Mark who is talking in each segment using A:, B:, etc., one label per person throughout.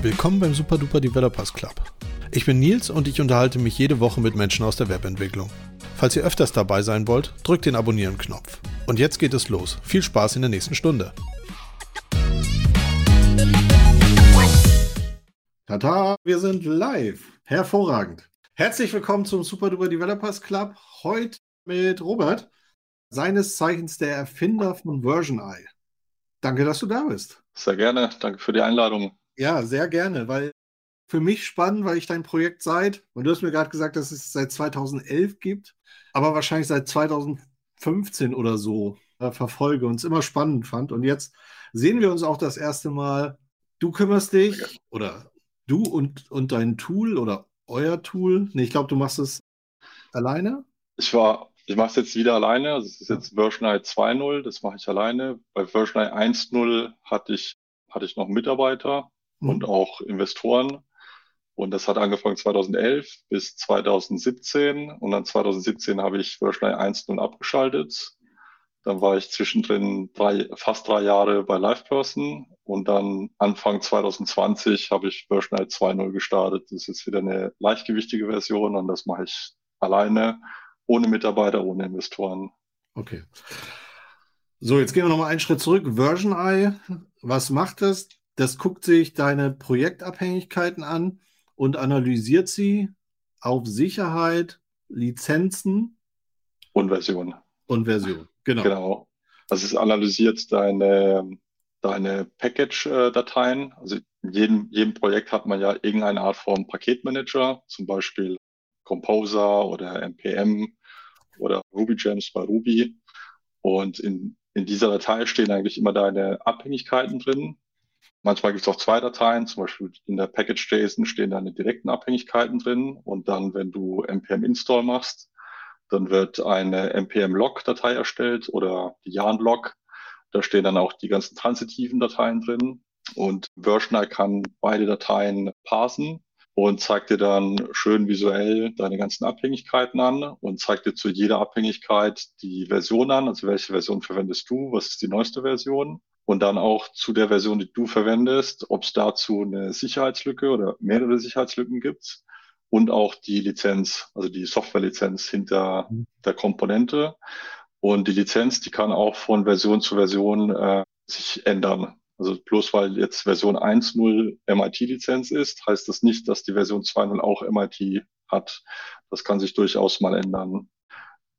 A: Willkommen beim Super Duper Developers Club. Ich bin Nils und ich unterhalte mich jede Woche mit Menschen aus der Webentwicklung. Falls ihr öfters dabei sein wollt, drückt den Abonnieren-Knopf. Und jetzt geht es los. Viel Spaß in der nächsten Stunde. Tata, wir sind live. Hervorragend. Herzlich willkommen zum Super Duper Developers Club. Heute mit Robert, seines Zeichens der Erfinder von Version Eye. Danke, dass du da bist.
B: Sehr gerne. Danke für die Einladung.
A: Ja, sehr gerne, weil für mich spannend, weil ich dein Projekt seit, und du hast mir gerade gesagt, dass es seit 2011 gibt, aber wahrscheinlich seit 2015 oder so äh, verfolge und es immer spannend fand. Und jetzt sehen wir uns auch das erste Mal. Du kümmerst dich oder du und, und dein Tool oder euer Tool. Nee, ich glaube, du machst es alleine.
B: Ich war, ich mache es jetzt wieder alleine. Also es ist jetzt Version 2.0, das mache ich alleine. Bei Version 1.0 hatte ich, hatte ich noch Mitarbeiter mhm. und auch Investoren. Und das hat angefangen 2011 bis 2017. Und dann 2017 habe ich Version 1.0 abgeschaltet. Dann war ich zwischendrin drei, fast drei Jahre bei LivePerson. Und dann Anfang 2020 habe ich Version 2.0 gestartet. Das ist jetzt wieder eine leichtgewichtige Version und das mache ich alleine, ohne Mitarbeiter, ohne Investoren.
A: Okay. So, jetzt gehen wir nochmal einen Schritt zurück. Version Eye, was macht das? Das guckt sich deine Projektabhängigkeiten an und analysiert sie auf Sicherheit, Lizenzen
B: und Version.
A: Und Version, genau.
B: Genau. Also es analysiert deine, deine Package-Dateien. Also in jedem, jedem Projekt hat man ja irgendeine Art von Paketmanager, zum Beispiel Composer oder NPM oder RubyGems bei Ruby. Und in, in dieser Datei stehen eigentlich immer deine Abhängigkeiten drin. Manchmal gibt es auch zwei Dateien, zum Beispiel in der Package.json stehen deine direkten Abhängigkeiten drin und dann, wenn du npm install machst, dann wird eine npm-log-Datei erstellt oder die yarn-log. Da stehen dann auch die ganzen transitiven Dateien drin und Versioner kann beide Dateien parsen und zeigt dir dann schön visuell deine ganzen Abhängigkeiten an und zeigt dir zu jeder Abhängigkeit die Version an, also welche Version verwendest du, was ist die neueste Version und dann auch zu der Version, die du verwendest, ob es dazu eine Sicherheitslücke oder mehrere Sicherheitslücken gibt und auch die Lizenz, also die Softwarelizenz hinter mhm. der Komponente. Und die Lizenz, die kann auch von Version zu Version äh, sich ändern. Also bloß weil jetzt Version 1.0 MIT-Lizenz ist, heißt das nicht, dass die Version 2.0 auch MIT hat. Das kann sich durchaus mal ändern.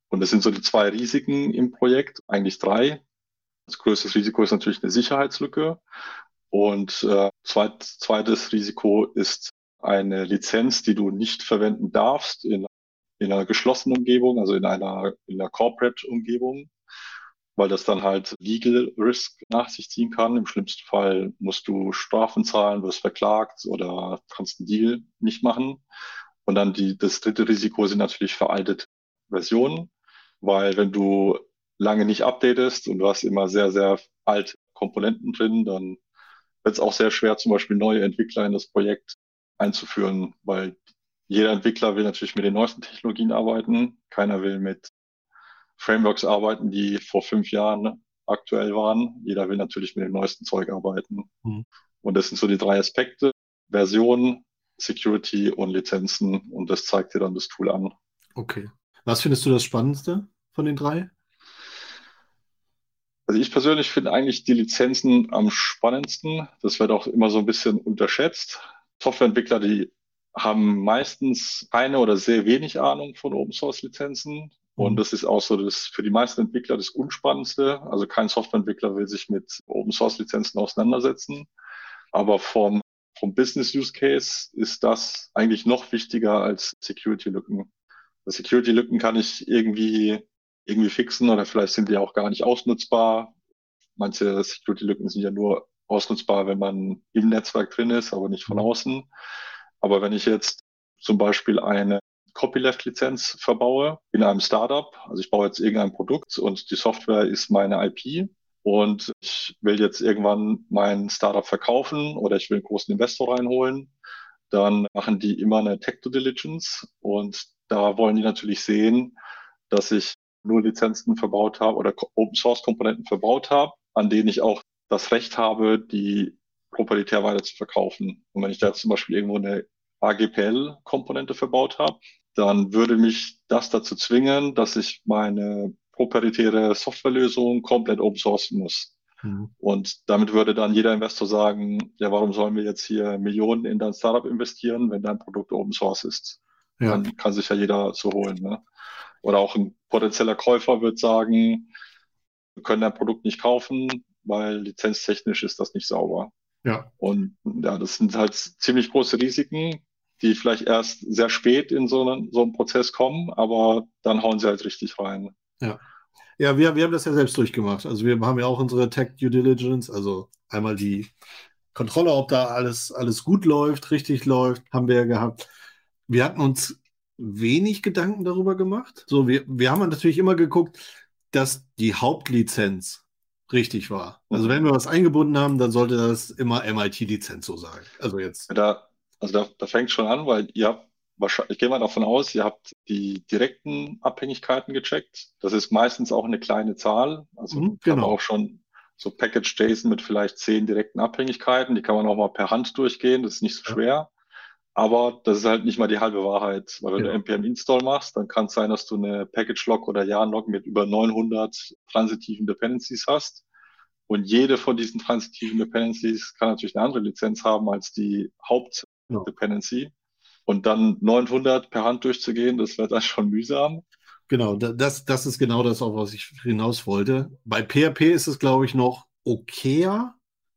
B: Und das sind so die zwei Risiken im Projekt, eigentlich drei. Das größte Risiko ist natürlich eine Sicherheitslücke. Und äh, zweit, zweites Risiko ist eine Lizenz, die du nicht verwenden darfst in, in einer geschlossenen Umgebung, also in einer, in einer Corporate-Umgebung, weil das dann halt Legal Risk nach sich ziehen kann. Im schlimmsten Fall musst du Strafen zahlen, wirst verklagt oder kannst einen Deal nicht machen. Und dann die, das dritte Risiko sind natürlich veraltete Versionen, weil wenn du lange nicht updatest und du hast immer sehr, sehr alte Komponenten drin, dann wird es auch sehr schwer, zum Beispiel neue Entwickler in das Projekt einzuführen, weil jeder Entwickler will natürlich mit den neuesten Technologien arbeiten. Keiner will mit Frameworks arbeiten, die vor fünf Jahren aktuell waren. Jeder will natürlich mit dem neuesten Zeug arbeiten. Mhm. Und das sind so die drei Aspekte. Version, Security und Lizenzen. Und das zeigt dir dann das Tool an.
A: Okay. Was findest du das Spannendste von den drei?
B: Also ich persönlich finde eigentlich die Lizenzen am spannendsten. Das wird auch immer so ein bisschen unterschätzt. Softwareentwickler, die haben meistens keine oder sehr wenig Ahnung von Open Source Lizenzen. Und mhm. das ist auch so das für die meisten Entwickler das Unspannendste. Also kein Softwareentwickler will sich mit Open Source Lizenzen auseinandersetzen. Aber vom, vom Business Use Case ist das eigentlich noch wichtiger als Security Lücken. Security Lücken kann ich irgendwie, irgendwie fixen oder vielleicht sind die auch gar nicht ausnutzbar. Manche Security Lücken sind ja nur ausnutzbar, wenn man im Netzwerk drin ist, aber nicht von mhm. außen. Aber wenn ich jetzt zum Beispiel eine Copyleft-Lizenz verbaue in einem Startup, also ich baue jetzt irgendein Produkt und die Software ist meine IP und ich will jetzt irgendwann mein Startup verkaufen oder ich will einen großen Investor reinholen, dann machen die immer eine Tech-Due Diligence und da wollen die natürlich sehen, dass ich nur Lizenzen verbaut habe oder Open Source Komponenten verbaut habe, an denen ich auch das Recht habe, die proprietär weiter zu verkaufen. Und wenn ich da jetzt zum Beispiel irgendwo eine AGPL-Komponente verbaut habe, dann würde mich das dazu zwingen, dass ich meine proprietäre Softwarelösung komplett open sourcen muss. Mhm. Und damit würde dann jeder Investor sagen, ja, warum sollen wir jetzt hier Millionen in dein Startup investieren, wenn dein Produkt Open Source ist? Ja. Dann kann sich ja jeder so holen. Ne? Oder auch ein potenzieller Käufer wird sagen, wir können dein Produkt nicht kaufen, weil lizenztechnisch ist das nicht sauber. Ja. Und ja, das sind halt ziemlich große Risiken, die vielleicht erst sehr spät in so einen, so einen Prozess kommen, aber dann hauen sie halt richtig rein.
A: Ja. Ja, wir, wir haben das ja selbst durchgemacht. Also wir haben ja auch unsere Tech Due Diligence, also einmal die Kontrolle, ob da alles, alles gut läuft, richtig läuft, haben wir ja gehabt. Wir hatten uns wenig Gedanken darüber gemacht. So, wir, wir haben natürlich immer geguckt, dass die Hauptlizenz richtig war. Also wenn wir was eingebunden haben, dann sollte das immer MIT-Lizenz so sein. Also jetzt.
B: Da, also da, da fängt schon an, weil ihr habt wahrscheinlich, ich gehe mal davon aus, ihr habt die direkten Abhängigkeiten gecheckt. Das ist meistens auch eine kleine Zahl. Also mhm, genau. auch schon so Package JSON mit vielleicht zehn direkten Abhängigkeiten. Die kann man auch mal per Hand durchgehen. Das ist nicht so ja. schwer. Aber das ist halt nicht mal die halbe Wahrheit, weil wenn ja. du npm install machst, dann kann es sein, dass du eine Package Log oder Yarn Log mit über 900 transitiven Dependencies hast. Und jede von diesen transitiven Dependencies kann natürlich eine andere Lizenz haben als die Hauptdependency. Ja. Und dann 900 per Hand durchzugehen, das wird dann schon mühsam.
A: Genau, das, das ist genau das, auf was ich hinaus wollte. Bei PHP ist es, glaube ich, noch okayer,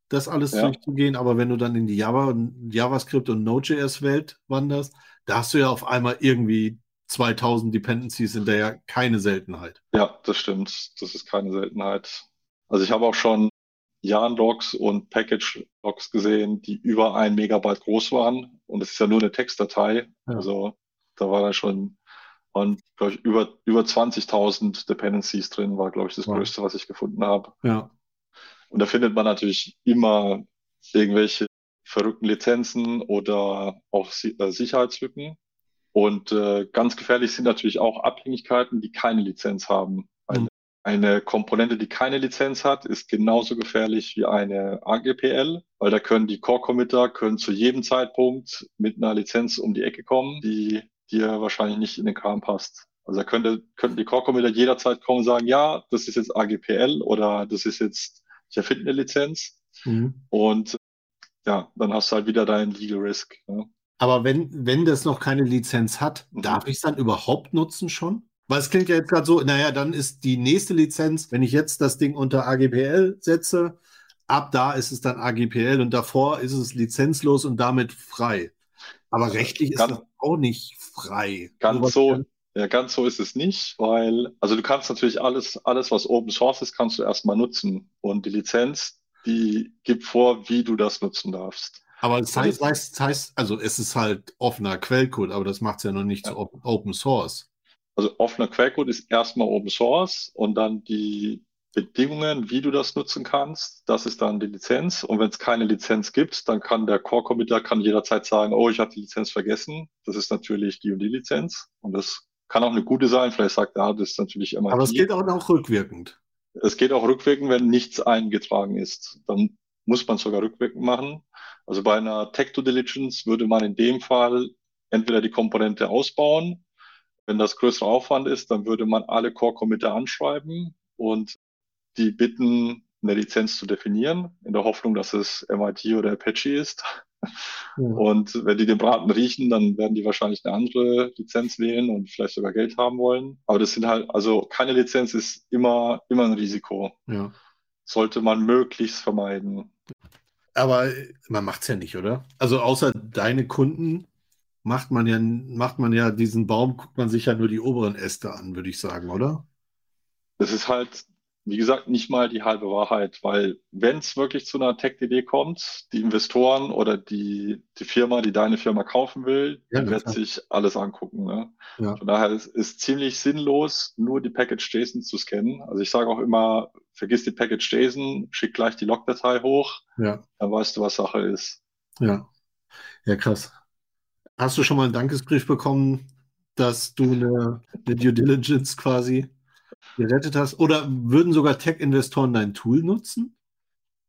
A: das alles ja. durchzugehen, aber wenn du dann in die Java, JavaScript und Node.js-Welt wanderst, da hast du ja auf einmal irgendwie 2000 Dependencies in der keine Seltenheit.
B: Ja, das stimmt. Das ist keine Seltenheit. Also ich habe auch schon Yarn-Logs und Package-Logs gesehen, die über ein Megabyte groß waren. Und es ist ja nur eine Textdatei. Ja. Also da war dann schon, waren, glaube ich, über, über 20.000 Dependencies drin, war, glaube ich, das wow. größte, was ich gefunden habe.
A: Ja.
B: Und da findet man natürlich immer irgendwelche verrückten Lizenzen oder auch äh, Sicherheitslücken. Und äh, ganz gefährlich sind natürlich auch Abhängigkeiten, die keine Lizenz haben. Eine Komponente, die keine Lizenz hat, ist genauso gefährlich wie eine AGPL, weil da können die Core-Committer können zu jedem Zeitpunkt mit einer Lizenz um die Ecke kommen, die dir wahrscheinlich nicht in den Kram passt. Also da könnte, könnten die Core-Committer jederzeit kommen und sagen, ja, das ist jetzt AGPL oder das ist jetzt, ich erfinde eine Lizenz. Mhm. Und ja, dann hast du halt wieder deinen Legal Risk. Ja.
A: Aber wenn, wenn das noch keine Lizenz hat, mhm. darf ich es dann überhaupt nutzen schon? Weil es klingt ja jetzt gerade so, naja, dann ist die nächste Lizenz, wenn ich jetzt das Ding unter AGPL setze, ab da ist es dann AGPL und davor ist es lizenzlos und damit frei. Aber rechtlich ist ganz, das auch nicht frei.
B: Ganz so, ja, ganz so ist es nicht, weil, also du kannst natürlich alles, alles, was Open Source ist, kannst du erstmal nutzen. Und die Lizenz, die gibt vor, wie du das nutzen darfst.
A: Aber es heißt, heißt, heißt, also es ist halt offener Quellcode, aber das macht es ja noch nicht ja. zu Open Source
B: also offener Quellcode ist erstmal Open Source und dann die Bedingungen, wie du das nutzen kannst, das ist dann die Lizenz. Und wenn es keine Lizenz gibt, dann kann der Core-Committer kann jederzeit sagen, oh, ich habe die Lizenz vergessen. Das ist natürlich die und die Lizenz. Und das kann auch eine gute sein. Vielleicht sagt er, ah, das ist natürlich
A: immer. Aber es geht auch noch rückwirkend.
B: Es geht auch rückwirkend, wenn nichts eingetragen ist. Dann muss man sogar rückwirkend machen. Also bei einer Tech-to-Diligence würde man in dem Fall entweder die Komponente ausbauen wenn das größere Aufwand ist, dann würde man alle Core-Committer anschreiben und die bitten, eine Lizenz zu definieren, in der Hoffnung, dass es MIT oder Apache ist. Ja. Und wenn die den Braten riechen, dann werden die wahrscheinlich eine andere Lizenz wählen und vielleicht sogar Geld haben wollen. Aber das sind halt, also keine Lizenz ist immer, immer ein Risiko.
A: Ja.
B: Sollte man möglichst vermeiden.
A: Aber man macht es ja nicht, oder? Also außer deine Kunden macht man ja, macht man ja diesen Baum, guckt man sich ja nur die oberen Äste an, würde ich sagen, oder?
B: Das ist halt, wie gesagt, nicht mal die halbe Wahrheit, weil wenn es wirklich zu einer Tech-Idee kommt, die Investoren oder die, die Firma, die deine Firma kaufen will, ja, die wird sich alles angucken. Ne? Ja. Von daher ist es ziemlich sinnlos, nur die Package JSON zu scannen. Also ich sage auch immer, vergiss die Package JSON, schick gleich die Logdatei hoch,
A: ja.
B: dann weißt du, was Sache ist.
A: Ja, ja krass. Hast du schon mal einen Dankesbrief bekommen, dass du eine, eine Due Diligence quasi gerettet hast. Oder würden sogar Tech-Investoren dein Tool nutzen?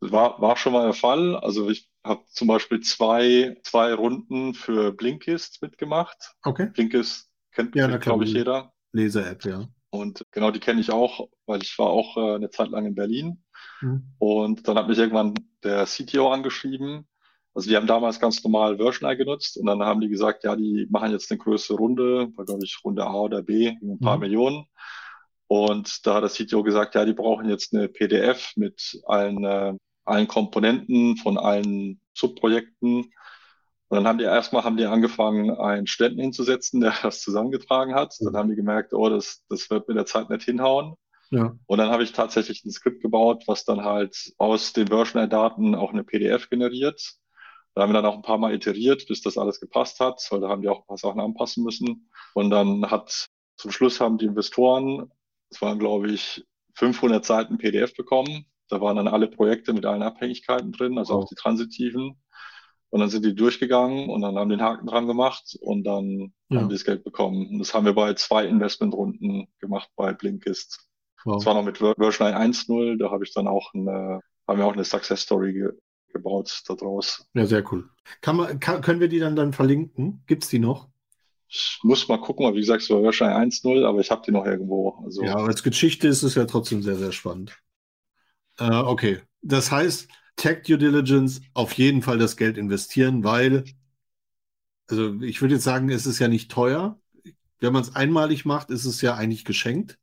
B: War, war schon mal der Fall. Also ich habe zum Beispiel zwei, zwei Runden für Blinkist mitgemacht.
A: Okay.
B: Blinkist kennt,
A: Ja,
B: glaube ich, jeder.
A: Leser-App, ja.
B: Und genau die kenne ich auch, weil ich war auch äh, eine Zeit lang in Berlin.
A: Mhm.
B: Und dann hat mich irgendwann der CTO angeschrieben. Also die haben damals ganz normal Version genutzt und dann haben die gesagt, ja, die machen jetzt eine größere Runde, war glaube ich Runde A oder B, ein paar
A: Mhm.
B: Millionen. Und da hat der CTO gesagt, ja, die brauchen jetzt eine PDF mit allen, äh, allen Komponenten von allen Subprojekten. Und dann haben die erstmal haben die angefangen, einen Studenten hinzusetzen, der das zusammengetragen hat. Dann haben die gemerkt, oh, das, das wird mit der Zeit nicht hinhauen.
A: Ja.
B: Und dann habe ich tatsächlich ein Skript gebaut, was dann halt aus den Versioner-Daten auch eine PDF generiert. Da haben wir dann auch ein paar Mal iteriert, bis das alles gepasst hat, weil da haben die auch ein paar Sachen anpassen müssen. Und dann hat zum Schluss haben die Investoren, das waren glaube ich 500 Seiten PDF bekommen. Da waren dann alle Projekte mit allen Abhängigkeiten drin, also
A: Wow.
B: auch die transitiven. Und dann sind die durchgegangen und dann haben den Haken dran gemacht und dann
A: Ja.
B: haben die das Geld bekommen. Und das haben wir bei zwei Investmentrunden gemacht bei Blinkist.
A: Wow.
B: Das war noch mit Ver- Version 1.0, da habe ich dann auch eine, haben wir auch eine Success Story gebaut daraus.
A: Ja, sehr cool. Kann man, kann, können wir die dann, dann verlinken? Gibt es die noch?
B: Ich muss mal gucken, wie gesagt, es war Version 1.0, aber ich habe die noch irgendwo. Also
A: Ja, als Geschichte ist es ja trotzdem sehr, sehr spannend. Äh, okay. Das heißt, Tech Due Diligence auf jeden Fall das Geld investieren, weil, also ich würde jetzt sagen, es ist ja nicht teuer. Wenn man es einmalig macht, ist es ja eigentlich geschenkt.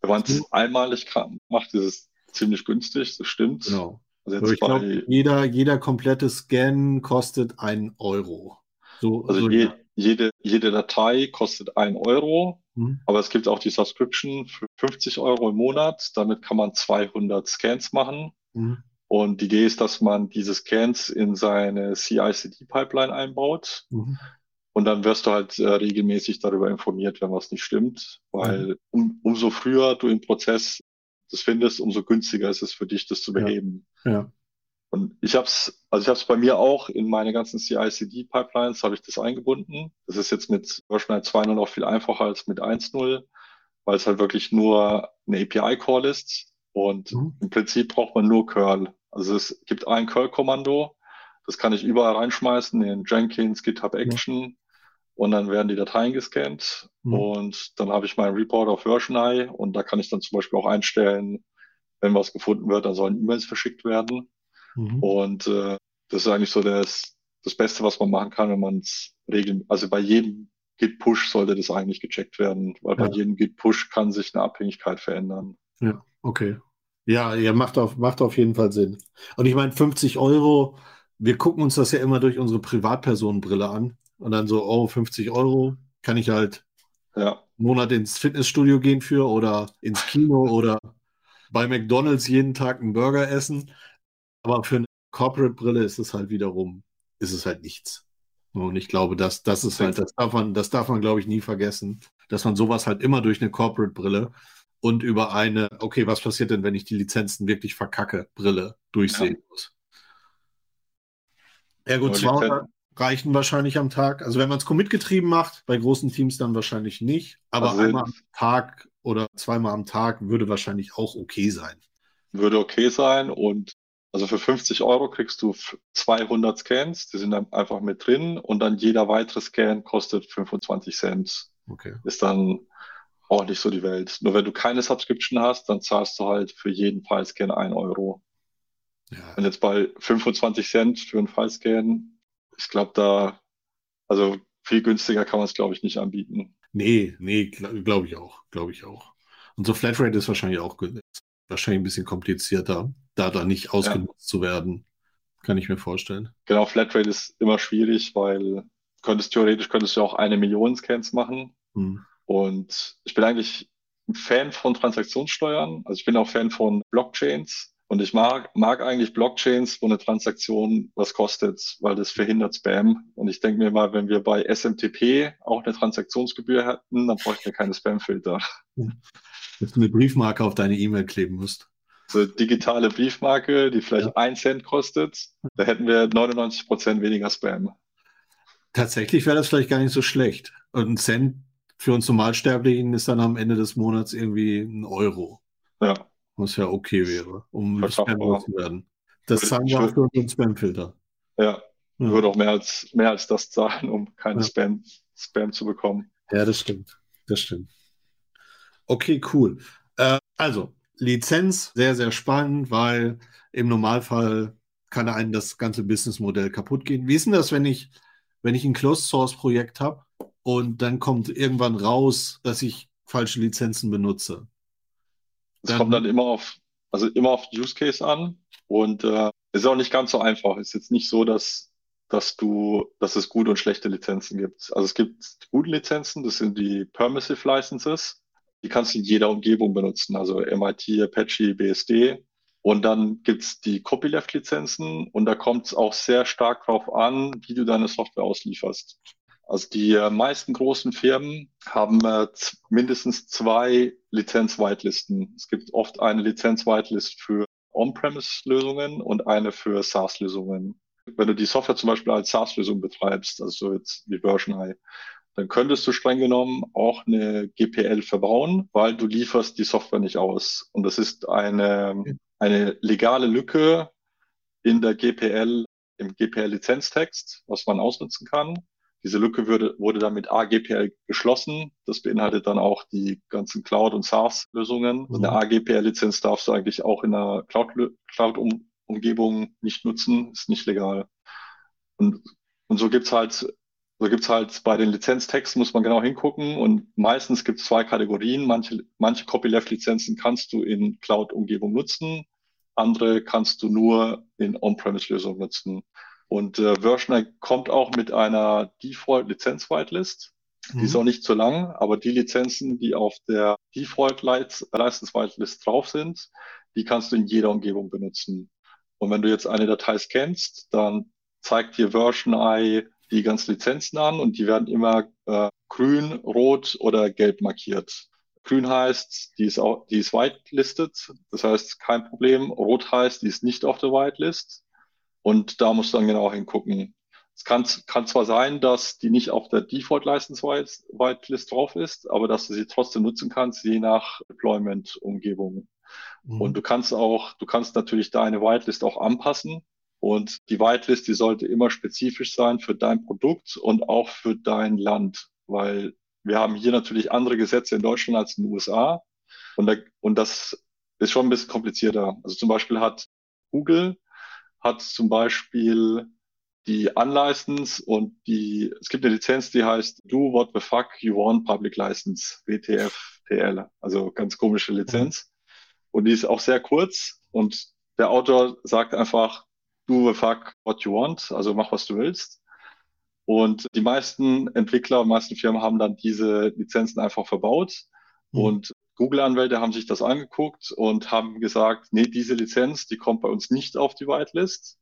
B: wenn man es einmalig kann, macht, ist es ziemlich günstig, das stimmt.
A: Genau.
B: Also jetzt
A: ich glaube, jeder, jeder komplette Scan kostet ein Euro. So,
B: also
A: so
B: je, jede, jede Datei kostet ein Euro,
A: Hm?
B: aber es gibt auch die Subscription für 50 Euro im Monat. Damit kann man 200 Scans machen.
A: Hm?
B: Und die Idee ist, dass man diese Scans in seine CI/CD-Pipeline einbaut.
A: Mhm.
B: Und dann wirst du halt äh, regelmäßig darüber informiert, wenn was nicht stimmt, weil um, umso früher du im Prozess das findest, umso günstiger ist es für dich, das zu
A: Ja.
B: beheben.
A: Ja.
B: Und ich habe es, also ich habe es bei mir auch in meine ganzen CI/CD-Pipelines habe ich das eingebunden. Das ist jetzt mit Version 2.0 auch viel einfacher als mit 1.0, weil es halt wirklich nur eine API-Call ist und
A: Mhm.
B: im Prinzip braucht man nur Curl. Also es gibt ein Curl-Kommando, das kann ich überall reinschmeißen in Jenkins, GitHub Action und dann werden die Dateien gescannt
A: Mhm.
B: und dann habe ich meinen Report auf VersionEye und da kann ich dann zum Beispiel auch einstellen, wenn was gefunden wird, dann sollen E-Mails verschickt werden.
A: Mhm.
B: Und äh, das ist eigentlich so das, das Beste, was man machen kann, wenn man es regeln, also bei jedem Git-Push sollte das eigentlich gecheckt werden, weil bei
A: Ja.
B: jedem Git-Push kann sich eine Abhängigkeit verändern.
A: Ja, okay. Ja, ja, macht auf, macht auf jeden Fall Sinn. Und ich meine, 50 Euro, wir gucken uns das ja immer durch unsere Privatpersonenbrille an. Und dann so, oh, 50 Euro kann ich halt
B: Ja,
A: einen Monat ins Fitnessstudio gehen für oder ins Kino oder bei McDonald's jeden Tag einen Burger essen. Aber für eine Corporate-Brille ist es halt wiederum, ist es halt nichts. Und ich glaube, das, das ist halt, das darf man, das darf man, glaube ich, nie vergessen, dass man sowas halt immer durch eine Corporate-Brille und über eine, okay, was passiert denn, wenn ich die Lizenzen wirklich verkacke, Brille durchsehen muss. Ja gut,
B: Nur
A: 200
B: Lizen-
A: reichen wahrscheinlich am Tag. Also wenn man es commitgetrieben macht, bei großen Teams dann wahrscheinlich nicht. Aber
B: Also
A: einmal am Tag oder zweimal am Tag würde wahrscheinlich auch okay sein.
B: würde okay sein und also für 50 Euro kriegst du f- 200 Scans, die sind dann einfach mit drin und dann jeder weitere Scan kostet 25 Cent.
A: Okay.
B: Ist dann auch nicht so die Welt. Nur wenn du keine Subscription hast, dann zahlst du halt für jeden File-Scan 1 Euro.
A: Ja.
B: Und jetzt bei 25 Cent für einen File-Scan, ich glaube da, also viel günstiger kann man es, glaube ich, nicht anbieten.
A: Nee, nee, glaube glaub ich auch. Glaube ich auch. Und so Flatrate ist wahrscheinlich auch wahrscheinlich ein bisschen komplizierter, da da nicht ausgenutzt zu werden. Kann ich mir vorstellen.
B: Genau, Flatrate ist immer schwierig, weil könntest theoretisch könntest du auch eine Million Scans machen.
A: Hm.
B: Und ich bin eigentlich ein Fan von Transaktionssteuern. Also ich bin auch Fan von Blockchains. Und ich mag, mag eigentlich Blockchains, wo eine Transaktion was kostet, weil das verhindert Spam. Und ich denke mir mal, wenn wir bei SMTP auch eine Transaktionsgebühr hätten, dann bräuchten wir keine Spamfilter.
A: Dass du eine Briefmarke auf deine E-Mail kleben musst.
B: So digitale Briefmarke, die vielleicht
A: Ja.
B: ein Cent kostet, da hätten wir 99 Prozent weniger Spam.
A: Tatsächlich wäre das vielleicht gar nicht so schlecht. Und ein Cent für uns Normalsterblichen ist dann am Ende des Monats irgendwie ein Euro.
B: Ja.
A: Was ja okay wäre, um
B: Spam
A: zu werden. Das zahlen wir auch für unseren Spam-Filter.
B: Ja, ja. würde auch mehr als, mehr als das zahlen, um keinen ja. Spam, Spam zu bekommen.
A: Ja, das stimmt. Das stimmt. Okay, cool. Äh, also, Lizenz, sehr, sehr spannend, weil im Normalfall kann einem das ganze Businessmodell kaputt gehen. Wie ist denn das, wenn ich, wenn ich ein Closed-Source-Projekt habe und dann kommt irgendwann raus, dass ich falsche Lizenzen benutze?
B: Es kommt dann immer auf, also immer auf Use Case an und äh, ist auch nicht ganz so einfach. Es ist jetzt nicht so, dass, dass du, dass es gute und schlechte Lizenzen gibt. Also es gibt gute Lizenzen, das sind die Permissive Licenses. Die kannst du in jeder Umgebung benutzen, also MIT, Apache, BSD. Und dann gibt's die Copyleft-Lizenzen und da kommt es auch sehr stark darauf an, wie du deine Software auslieferst. Also die äh, meisten großen Firmen haben äh, mindestens zwei Lizenz-Whitelisten. Es gibt oft eine Lizenz-Whitelist für On-Premise-Lösungen und eine für SaaS-Lösungen. Wenn du die Software zum Beispiel als SaaS-Lösung betreibst, also so jetzt wie Version I, dann könntest du streng genommen auch eine GPL verbauen, weil du lieferst die Software nicht aus. Und das ist eine, eine legale Lücke in der GPL, im GPL-Lizenztext, was man ausnutzen kann. Diese Lücke würde, wurde dann mit AGPL geschlossen. Das beinhaltet dann auch die ganzen Cloud- und SaaS-Lösungen. Mhm. Eine AGPL-Lizenz darfst du eigentlich auch in einer Cloud-Umgebung nicht nutzen, ist nicht legal. Und, und so gibt's halt, so gibt's halt bei den Lizenztexten muss man genau hingucken und meistens gibt es zwei Kategorien. Manche, manche Copyleft-Lizenzen kannst du in Cloud-Umgebung nutzen, andere kannst du nur in On-Premise-Lösungen nutzen. Und äh, Versioner kommt auch mit einer Default-Lizenz-Whitelist. Die ist mhm. auch nicht zu lang, aber die Lizenzen, die auf der Default-License-Whitelist drauf sind, die kannst du in jeder Umgebung benutzen. Und wenn du jetzt eine Datei scannst, dann zeigt dir Version I die ganzen Lizenzen an und die werden immer äh, grün, rot oder gelb markiert. Grün heißt, die ist, auch, die ist whitelisted, das heißt kein Problem. Rot heißt, die ist nicht auf der Whitelist. Und da musst du dann genau hingucken. Es kann, kann zwar sein, dass die nicht auf der Default License Whitelist drauf ist, aber dass du sie trotzdem nutzen kannst, je nach Deployment-Umgebung. Mhm. Und du kannst auch, du kannst natürlich deine Whitelist auch anpassen. Und die Whitelist, die sollte immer spezifisch sein für dein Produkt und auch für dein Land, weil wir haben hier natürlich andere Gesetze in Deutschland als in den USA. Und, da, und das ist schon ein bisschen komplizierter. Also zum Beispiel hat Google hat zum Beispiel die Unlicense und die, es gibt eine Lizenz, die heißt Do What the Fuck You Want Public License, WTF-TL, also ganz komische Lizenz. Und die ist auch sehr kurz und der Autor sagt einfach Do the fuck what you want, also mach was du willst. Und die meisten Entwickler, die meisten Firmen haben dann diese Lizenzen einfach verbaut. Mhm. Und Google-Anwälte haben sich das angeguckt und haben gesagt, nee, diese Lizenz, die kommt bei uns nicht auf die Whitelist,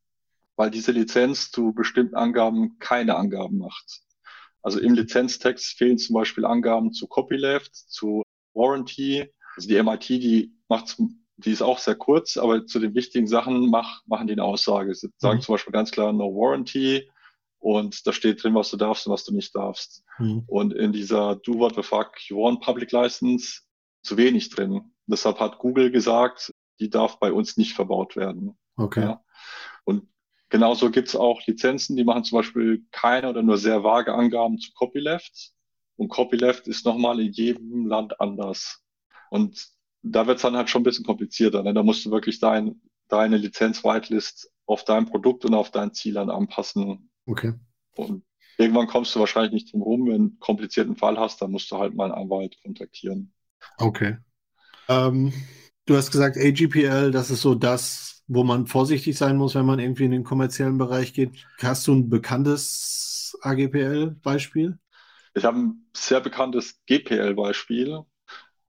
B: weil diese Lizenz zu bestimmten Angaben keine Angaben macht. Also im Lizenztext fehlen zum Beispiel Angaben zu Copyleft, zu Warranty. Also die MIT, die macht, die ist auch sehr kurz, aber zu den wichtigen Sachen mach, machen die eine Aussage. Sie sagen mhm. zum Beispiel ganz klar No Warranty und da steht drin, was du darfst und was du nicht darfst. Mhm. Und in dieser Do What the Fuck You Want Public License zu wenig drin. Deshalb hat Google gesagt, die darf bei uns nicht verbaut werden.
A: Okay. Ja.
B: Und genauso gibt es auch Lizenzen, die machen zum Beispiel keine oder nur sehr vage Angaben zu Copyleft. Und Copyleft ist nochmal in jedem Land anders. Und da wird es dann halt schon ein bisschen komplizierter. Ne? Da musst du wirklich dein, deine Lizenz-Whitelist auf dein Produkt und auf dein Ziel dann anpassen.
A: Okay.
B: Und irgendwann kommst du wahrscheinlich nicht drum rum. Wenn du einen komplizierten Fall hast, dann musst du halt mal einen Anwalt kontaktieren.
A: Okay. Ähm, du hast gesagt, AGPL, das ist so das, wo man vorsichtig sein muss, wenn man irgendwie in den kommerziellen Bereich geht. Hast du ein bekanntes AGPL-Beispiel?
B: Ich habe ein sehr bekanntes GPL-Beispiel.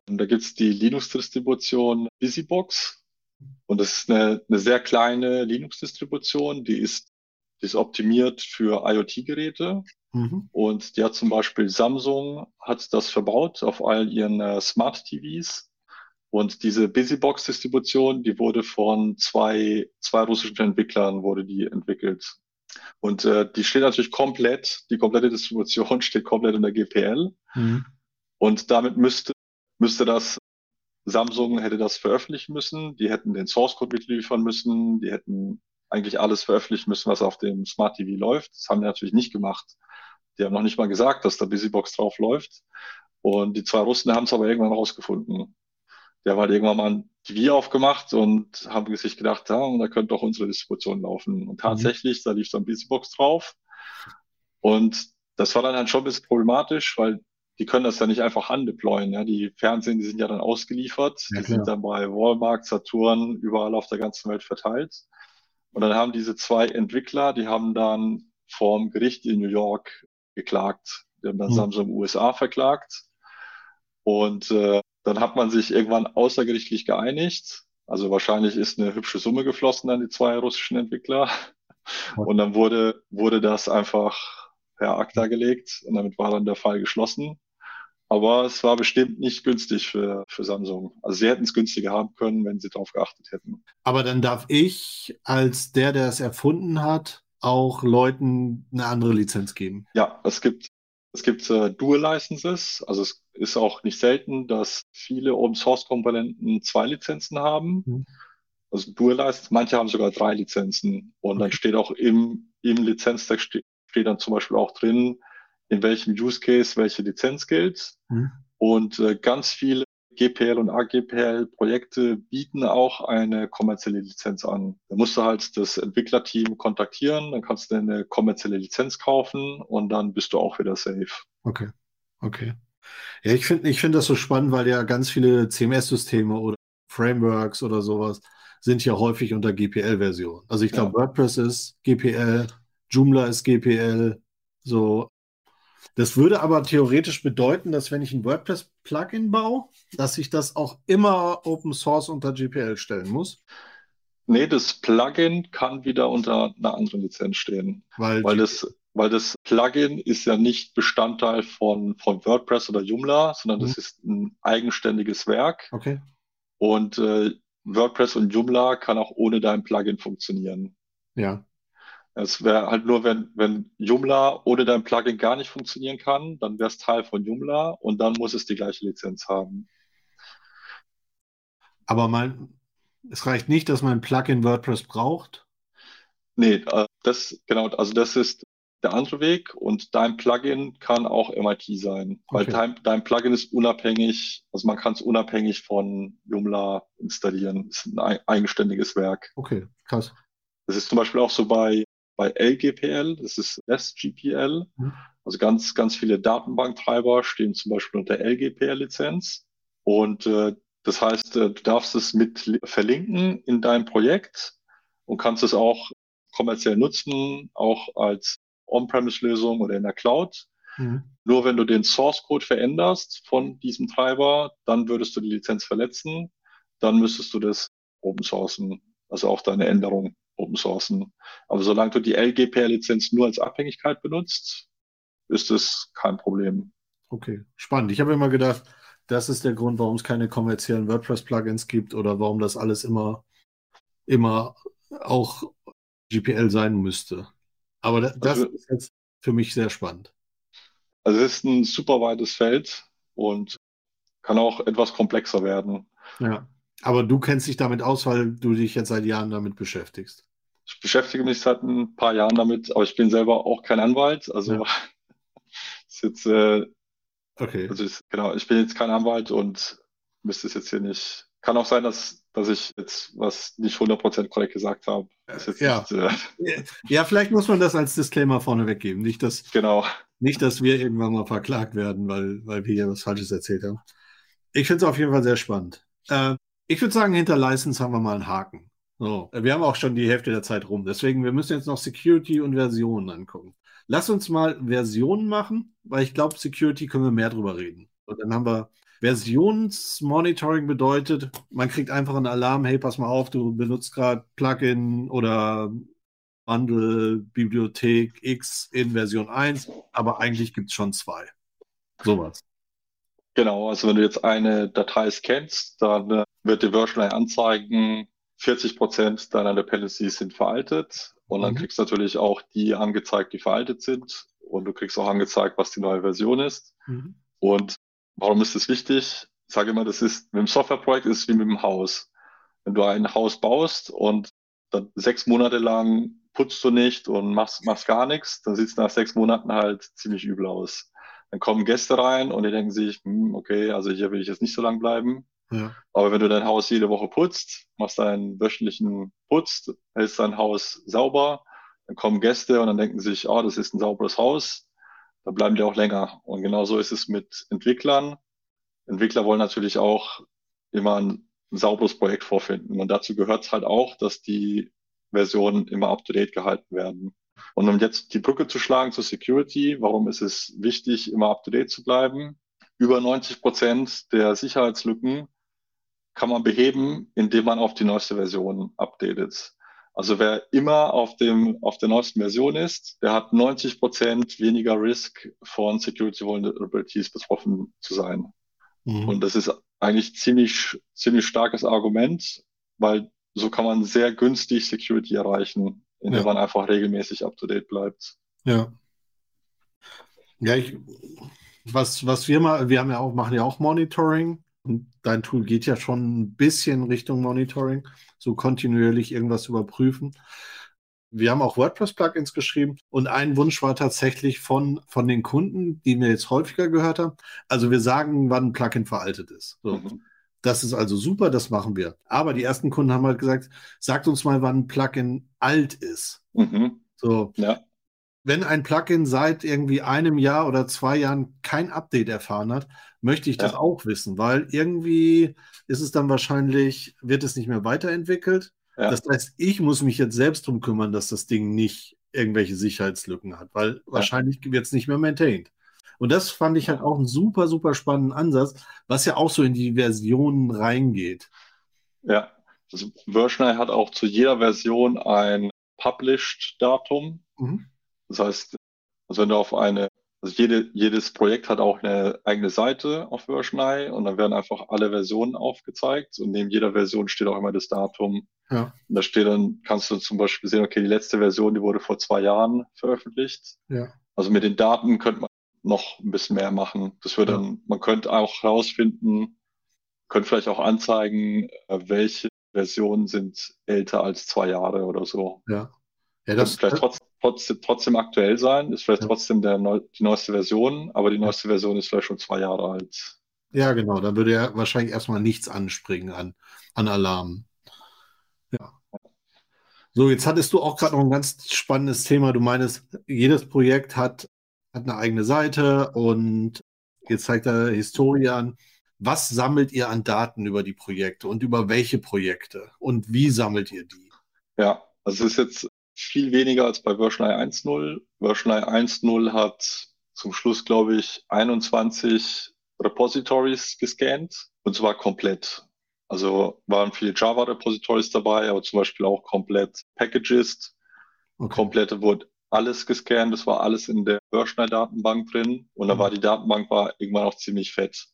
B: Und da gibt es die Linux-Distribution BusyBox. Und das ist eine, eine sehr kleine Linux-Distribution, die ist, die ist optimiert für IoT-Geräte. Mhm. Und die hat zum Beispiel Samsung hat das verbaut auf all ihren äh, Smart TVs. Und diese Busybox-Distribution, die wurde von zwei, zwei russischen Entwicklern wurde die entwickelt. Und äh, die steht natürlich komplett, die komplette Distribution steht komplett in der GPL. Mhm. Und damit müsste, müsste das, Samsung hätte das veröffentlichen müssen, die hätten den Source Code mitliefern müssen, die hätten eigentlich alles veröffentlichen müssen, was auf dem Smart TV läuft. Das haben die natürlich nicht gemacht. Die haben noch nicht mal gesagt, dass da Busybox drauf läuft. Und die zwei Russen haben es aber irgendwann rausgefunden. Die haben halt irgendwann mal ein TV aufgemacht und haben sich gedacht, ja, da könnte doch unsere Distribution laufen. Und mhm. tatsächlich, mhm. da lief dann Busybox drauf. Und das war dann halt schon ein bisschen problematisch, weil die können das ja nicht einfach handeployen. Ja? Die Fernsehen, die sind ja dann ausgeliefert. Ja, die sind dann bei Walmart, Saturn, überall auf der ganzen Welt verteilt. Und dann haben diese zwei Entwickler, die haben dann vorm Gericht in New York geklagt. Die haben dann mhm. Samsung USA verklagt. Und äh, dann hat man sich irgendwann außergerichtlich geeinigt. Also wahrscheinlich ist eine hübsche Summe geflossen an die zwei russischen Entwickler. Und dann wurde, wurde das einfach per Akta gelegt und damit war dann der Fall geschlossen. Aber es war bestimmt nicht günstig für, für Samsung. Also sie hätten es günstiger haben können, wenn sie darauf geachtet hätten.
A: Aber dann darf ich als der, der es erfunden hat, auch Leuten eine andere Lizenz geben.
B: Ja, es gibt, es gibt äh, Dual Licenses. Also es ist auch nicht selten, dass viele Open Source Komponenten zwei Lizenzen haben. Mhm. Also Dual License, manche haben sogar drei Lizenzen. Und okay. dann steht auch im, im Lizenztext steht, steht dann zum Beispiel auch drin, in welchem Use Case welche Lizenz gilt. Mhm. Und äh, ganz viele GPL und AGPL-Projekte bieten auch eine kommerzielle Lizenz an. Da musst du halt das Entwicklerteam kontaktieren, dann kannst du eine kommerzielle Lizenz kaufen und dann bist du auch wieder safe.
A: Okay, okay. Ja, ich finde ich finde das so spannend, weil ja ganz viele CMS-Systeme oder Frameworks oder sowas sind ja häufig unter GPL-Version. Also ich glaube, ja. WordPress ist GPL, Joomla ist GPL, so das würde aber theoretisch bedeuten, dass wenn ich ein WordPress-Plugin baue, dass ich das auch immer Open Source unter GPL stellen muss.
B: Nee, das Plugin kann wieder unter einer anderen Lizenz stehen. Weil, weil das, weil das Plugin ist ja nicht Bestandteil von, von WordPress oder Joomla, sondern mhm. das ist ein eigenständiges Werk.
A: Okay.
B: Und äh, WordPress und Joomla kann auch ohne dein Plugin funktionieren.
A: Ja.
B: Es wäre halt nur, wenn, wenn Joomla ohne dein Plugin gar nicht funktionieren kann, dann wäre es Teil von Joomla und dann muss es die gleiche Lizenz haben.
A: Aber mein, es reicht nicht, dass mein Plugin WordPress braucht?
B: Nee, äh, das, genau, also das ist der andere Weg und dein Plugin kann auch MIT sein, weil okay. dein, dein Plugin ist unabhängig, also man kann es unabhängig von Joomla installieren. Ist ein eigenständiges Werk.
A: Okay, krass.
B: Das ist zum Beispiel auch so bei bei LGPL, das ist SGPL. Mhm. Also ganz, ganz viele Datenbanktreiber stehen zum Beispiel unter LGPL-Lizenz. Und äh, das heißt, äh, du darfst es mit verlinken in dein Projekt und kannst es auch kommerziell nutzen, auch als On-Premise-Lösung oder in der Cloud. Mhm. Nur wenn du den Source Code veränderst von diesem Treiber, dann würdest du die Lizenz verletzen. Dann müsstest du das open sourcen, also auch deine Änderung Open Sourcen. Aber solange du die LGPR-Lizenz nur als Abhängigkeit benutzt, ist es kein Problem.
A: Okay, spannend. Ich habe immer gedacht, das ist der Grund, warum es keine kommerziellen WordPress-Plugins gibt oder warum das alles immer, immer auch GPL sein müsste. Aber das, also, ist jetzt für mich sehr spannend.
B: Also es ist ein super weites Feld und kann auch etwas komplexer werden.
A: Ja. Aber du kennst dich damit aus, weil du dich jetzt seit Jahren damit beschäftigst.
B: Ich beschäftige mich seit ein paar Jahren damit, aber ich bin selber auch kein Anwalt. Also ja. ist jetzt, äh, okay. Also ist, genau, ich bin jetzt kein Anwalt und müsste es jetzt hier nicht. Kann auch sein, dass, dass ich jetzt was nicht 100% korrekt gesagt habe.
A: Ja. Nicht, äh, ja, vielleicht muss man das als Disclaimer vorne weggeben. Nicht, dass,
B: genau.
A: nicht, dass wir irgendwann mal verklagt werden, weil, weil wir hier was Falsches erzählt haben. Ich finde es auf jeden Fall sehr spannend. Äh, ich würde sagen, hinter License haben wir mal einen Haken. So, wir haben auch schon die Hälfte der Zeit rum. Deswegen, wir müssen jetzt noch Security und Versionen angucken. Lass uns mal Versionen machen, weil ich glaube, Security können wir mehr drüber reden. Und dann haben wir Versionsmonitoring bedeutet, man kriegt einfach einen Alarm, hey, pass mal auf, du benutzt gerade Plugin oder Bundle, Bibliothek X in Version 1, aber eigentlich gibt es schon zwei. Sowas.
B: Genau, also wenn du jetzt eine Datei scannst, dann äh, wird die Version anzeigen, 40 Prozent deiner Dependencies sind veraltet. Und dann mhm. kriegst du natürlich auch die angezeigt, die veraltet sind. Und du kriegst auch angezeigt, was die neue Version ist. Mhm. Und warum ist das wichtig? Ich sage immer, das ist mit dem Softwareprojekt ist es wie mit dem Haus. Wenn du ein Haus baust und dann sechs Monate lang putzt du nicht und machst, machst gar nichts, dann sieht es nach sechs Monaten halt ziemlich übel aus. Dann kommen Gäste rein und die denken sich, hm, okay, also hier will ich jetzt nicht so lang bleiben. Ja. Aber wenn du dein Haus jede Woche putzt, machst deinen wöchentlichen Putz, hältst dein Haus sauber, dann kommen Gäste und dann denken sich, oh, das ist ein sauberes Haus, dann bleiben die auch länger. Und genauso ist es mit Entwicklern. Entwickler wollen natürlich auch immer ein, ein sauberes Projekt vorfinden. Und dazu gehört es halt auch, dass die Versionen immer up-to-date gehalten werden. Und um jetzt die Brücke zu schlagen zur Security, warum ist es wichtig, immer up-to-date zu bleiben? Über 90 Prozent der Sicherheitslücken kann man beheben, indem man auf die neueste Version updatet. Also wer immer auf dem, auf der neuesten Version ist, der hat 90 Prozent weniger Risk von Security Vulnerabilities betroffen zu sein. Mhm. Und das ist eigentlich ziemlich, ziemlich starkes Argument, weil so kann man sehr günstig Security erreichen, indem ja. man einfach regelmäßig up to date bleibt.
A: Ja. Ja, ich, was, was wir mal, wir haben ja auch, machen ja auch Monitoring und dein Tool geht ja schon ein bisschen Richtung Monitoring, so kontinuierlich irgendwas überprüfen. Wir haben auch WordPress-Plugins geschrieben und ein Wunsch war tatsächlich von, von den Kunden, die mir jetzt häufiger gehört haben. Also wir sagen, wann ein Plugin veraltet ist. So. Mhm. Das ist also super, das machen wir. Aber die ersten Kunden haben halt gesagt, sagt uns mal, wann ein Plugin alt ist. Mhm. So. Ja. Wenn ein Plugin seit irgendwie einem Jahr oder zwei Jahren kein Update erfahren hat, möchte ich das ja. auch wissen, weil irgendwie ist es dann wahrscheinlich, wird es nicht mehr weiterentwickelt. Ja. Das heißt, ich muss mich jetzt selbst darum kümmern, dass das Ding nicht irgendwelche Sicherheitslücken hat, weil wahrscheinlich wird es nicht mehr maintained. Und das fand ich halt auch einen super, super spannenden Ansatz, was ja auch so in die Versionen reingeht.
B: Ja, also Versionary hat auch zu jeder Version ein Published-Datum. Mhm. Das heißt, also wenn du auf eine, also jede, jedes Projekt hat auch eine eigene Seite auf Versionary und dann werden einfach alle Versionen aufgezeigt und neben jeder Version steht auch immer das Datum. Ja. Und da steht dann, kannst du zum Beispiel sehen, okay, die letzte Version, die wurde vor zwei Jahren veröffentlicht. Ja. Also mit den Daten könnte man noch ein bisschen mehr machen. Das wird dann, man könnte auch herausfinden, könnte vielleicht auch anzeigen, äh, welche Versionen sind älter als zwei Jahre oder so.
A: Ja.
B: Ja, das vielleicht trotz, trotz, trotzdem aktuell sein, ist vielleicht ja. trotzdem der neu, die neueste Version, aber die neueste Version ist vielleicht schon zwei Jahre alt.
A: Ja, genau. Dann würde ja wahrscheinlich erstmal nichts anspringen an, an Alarmen. Ja. So, jetzt hattest du auch gerade noch ein ganz spannendes Thema. Du meinst, jedes Projekt hat hat eine eigene Seite und jetzt zeigt er Historie an. Was sammelt ihr an Daten über die Projekte und über welche Projekte und wie sammelt ihr die?
B: Ja, also es ist jetzt viel weniger als bei Version 1.0. Version 1.0 hat zum Schluss, glaube ich, 21 Repositories gescannt und zwar komplett. Also waren viele Java-Repositories dabei, aber zum Beispiel auch komplett Packages. Okay. Komplette wurde alles gescannt, das war alles in der Börschner-Datenbank drin und da war die Datenbank war irgendwann auch ziemlich fett.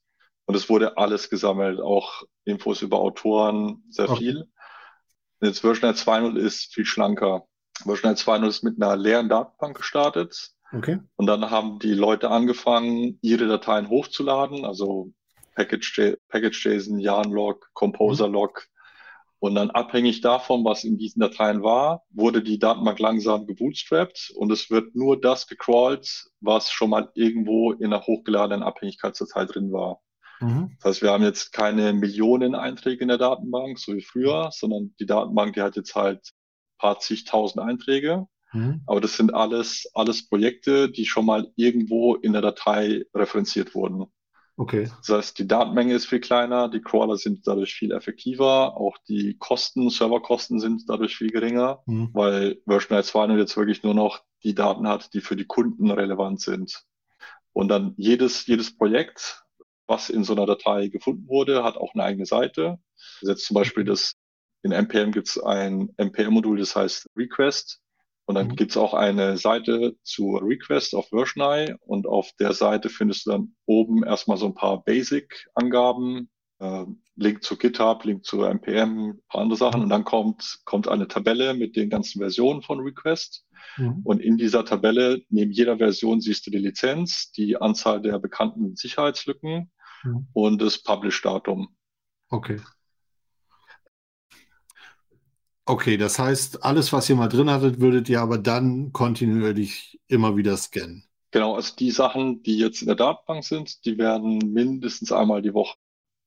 B: Und es wurde alles gesammelt, auch Infos über Autoren, sehr okay. viel. Jetzt Version 2.0 ist viel schlanker. Version 2.0 ist mit einer leeren Datenbank gestartet. Okay. Und dann haben die Leute angefangen, ihre Dateien hochzuladen, also Package, Package JSON, Yarn-Log, Composer-Log, und dann abhängig davon, was in diesen Dateien war, wurde die Datenbank langsam gebootstrapped und es wird nur das gecrawlt, was schon mal irgendwo in einer hochgeladenen Abhängigkeitsdatei drin war. Mhm. Das heißt, wir haben jetzt keine Millionen Einträge in der Datenbank, so wie früher, sondern die Datenbank, die hat jetzt halt ein paar zigtausend Einträge. Mhm. Aber das sind alles, alles Projekte, die schon mal irgendwo in der Datei referenziert wurden. Okay. Das heißt, die Datenmenge ist viel kleiner, die Crawler sind dadurch viel effektiver, auch die Kosten, Serverkosten sind dadurch viel geringer, mhm. weil Version 2.0 jetzt wirklich nur noch die Daten hat, die für die Kunden relevant sind. Und dann jedes, jedes Projekt, was in so einer Datei gefunden wurde, hat auch eine eigene Seite. Jetzt zum Beispiel das, in NPM gibt es ein NPM-Modul, das heißt Request. Und dann mhm. gibt's auch eine Seite zu Request auf Versioneye und auf der Seite findest du dann oben erstmal so ein paar Basic-Angaben, äh, Link zu GitHub, Link zu NPM, ein paar andere Sachen und dann kommt, kommt eine Tabelle mit den ganzen Versionen von Request. Mhm. Und in dieser Tabelle, neben jeder Version siehst du die Lizenz, die Anzahl der bekannten Sicherheitslücken mhm. und das Publish-Datum.
A: Okay. Okay, das heißt, alles, was ihr mal drin hattet, würdet ihr aber dann kontinuierlich immer wieder scannen.
B: Genau, also die Sachen, die jetzt in der Datenbank sind, die werden mindestens einmal die Woche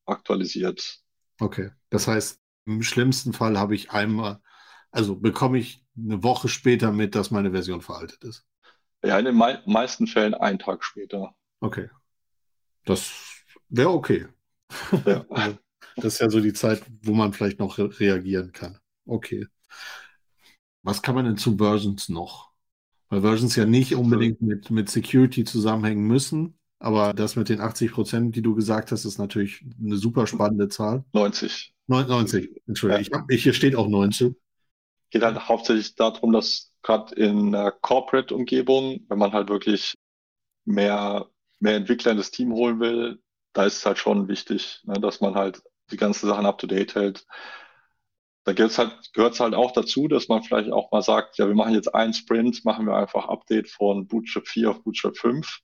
B: aktualisiert.
A: Okay, das heißt, im schlimmsten Fall habe ich einmal, also bekomme ich eine Woche später mit, dass meine Version veraltet ist.
B: Ja, in den mei meisten Fällen einen Tag später.
A: Okay. Das wäre okay. Ja. Also, das ist ja so die Zeit, wo man vielleicht noch re reagieren kann. Okay. Was kann man denn zu Versions noch? Weil Versions ja nicht unbedingt mit, mit Security zusammenhängen müssen, aber das mit den 80 Prozent, die du gesagt hast, ist natürlich eine super spannende Zahl.
B: 90.
A: 90, Entschuldigung. Ja. Ich hier steht auch 90.
B: Geht halt hauptsächlich darum, dass gerade in Corporate-Umgebung, wenn man halt wirklich mehr, mehr Entwickler in das Team holen will, da ist es halt schon wichtig, ne, dass man halt die ganzen Sachen up to date hält. Da gehört halt, gehört es halt auch dazu, dass man vielleicht auch mal sagt, ja, wir machen jetzt einen Sprint, machen wir einfach Update von Bootstrap 4 auf Bootstrap 5.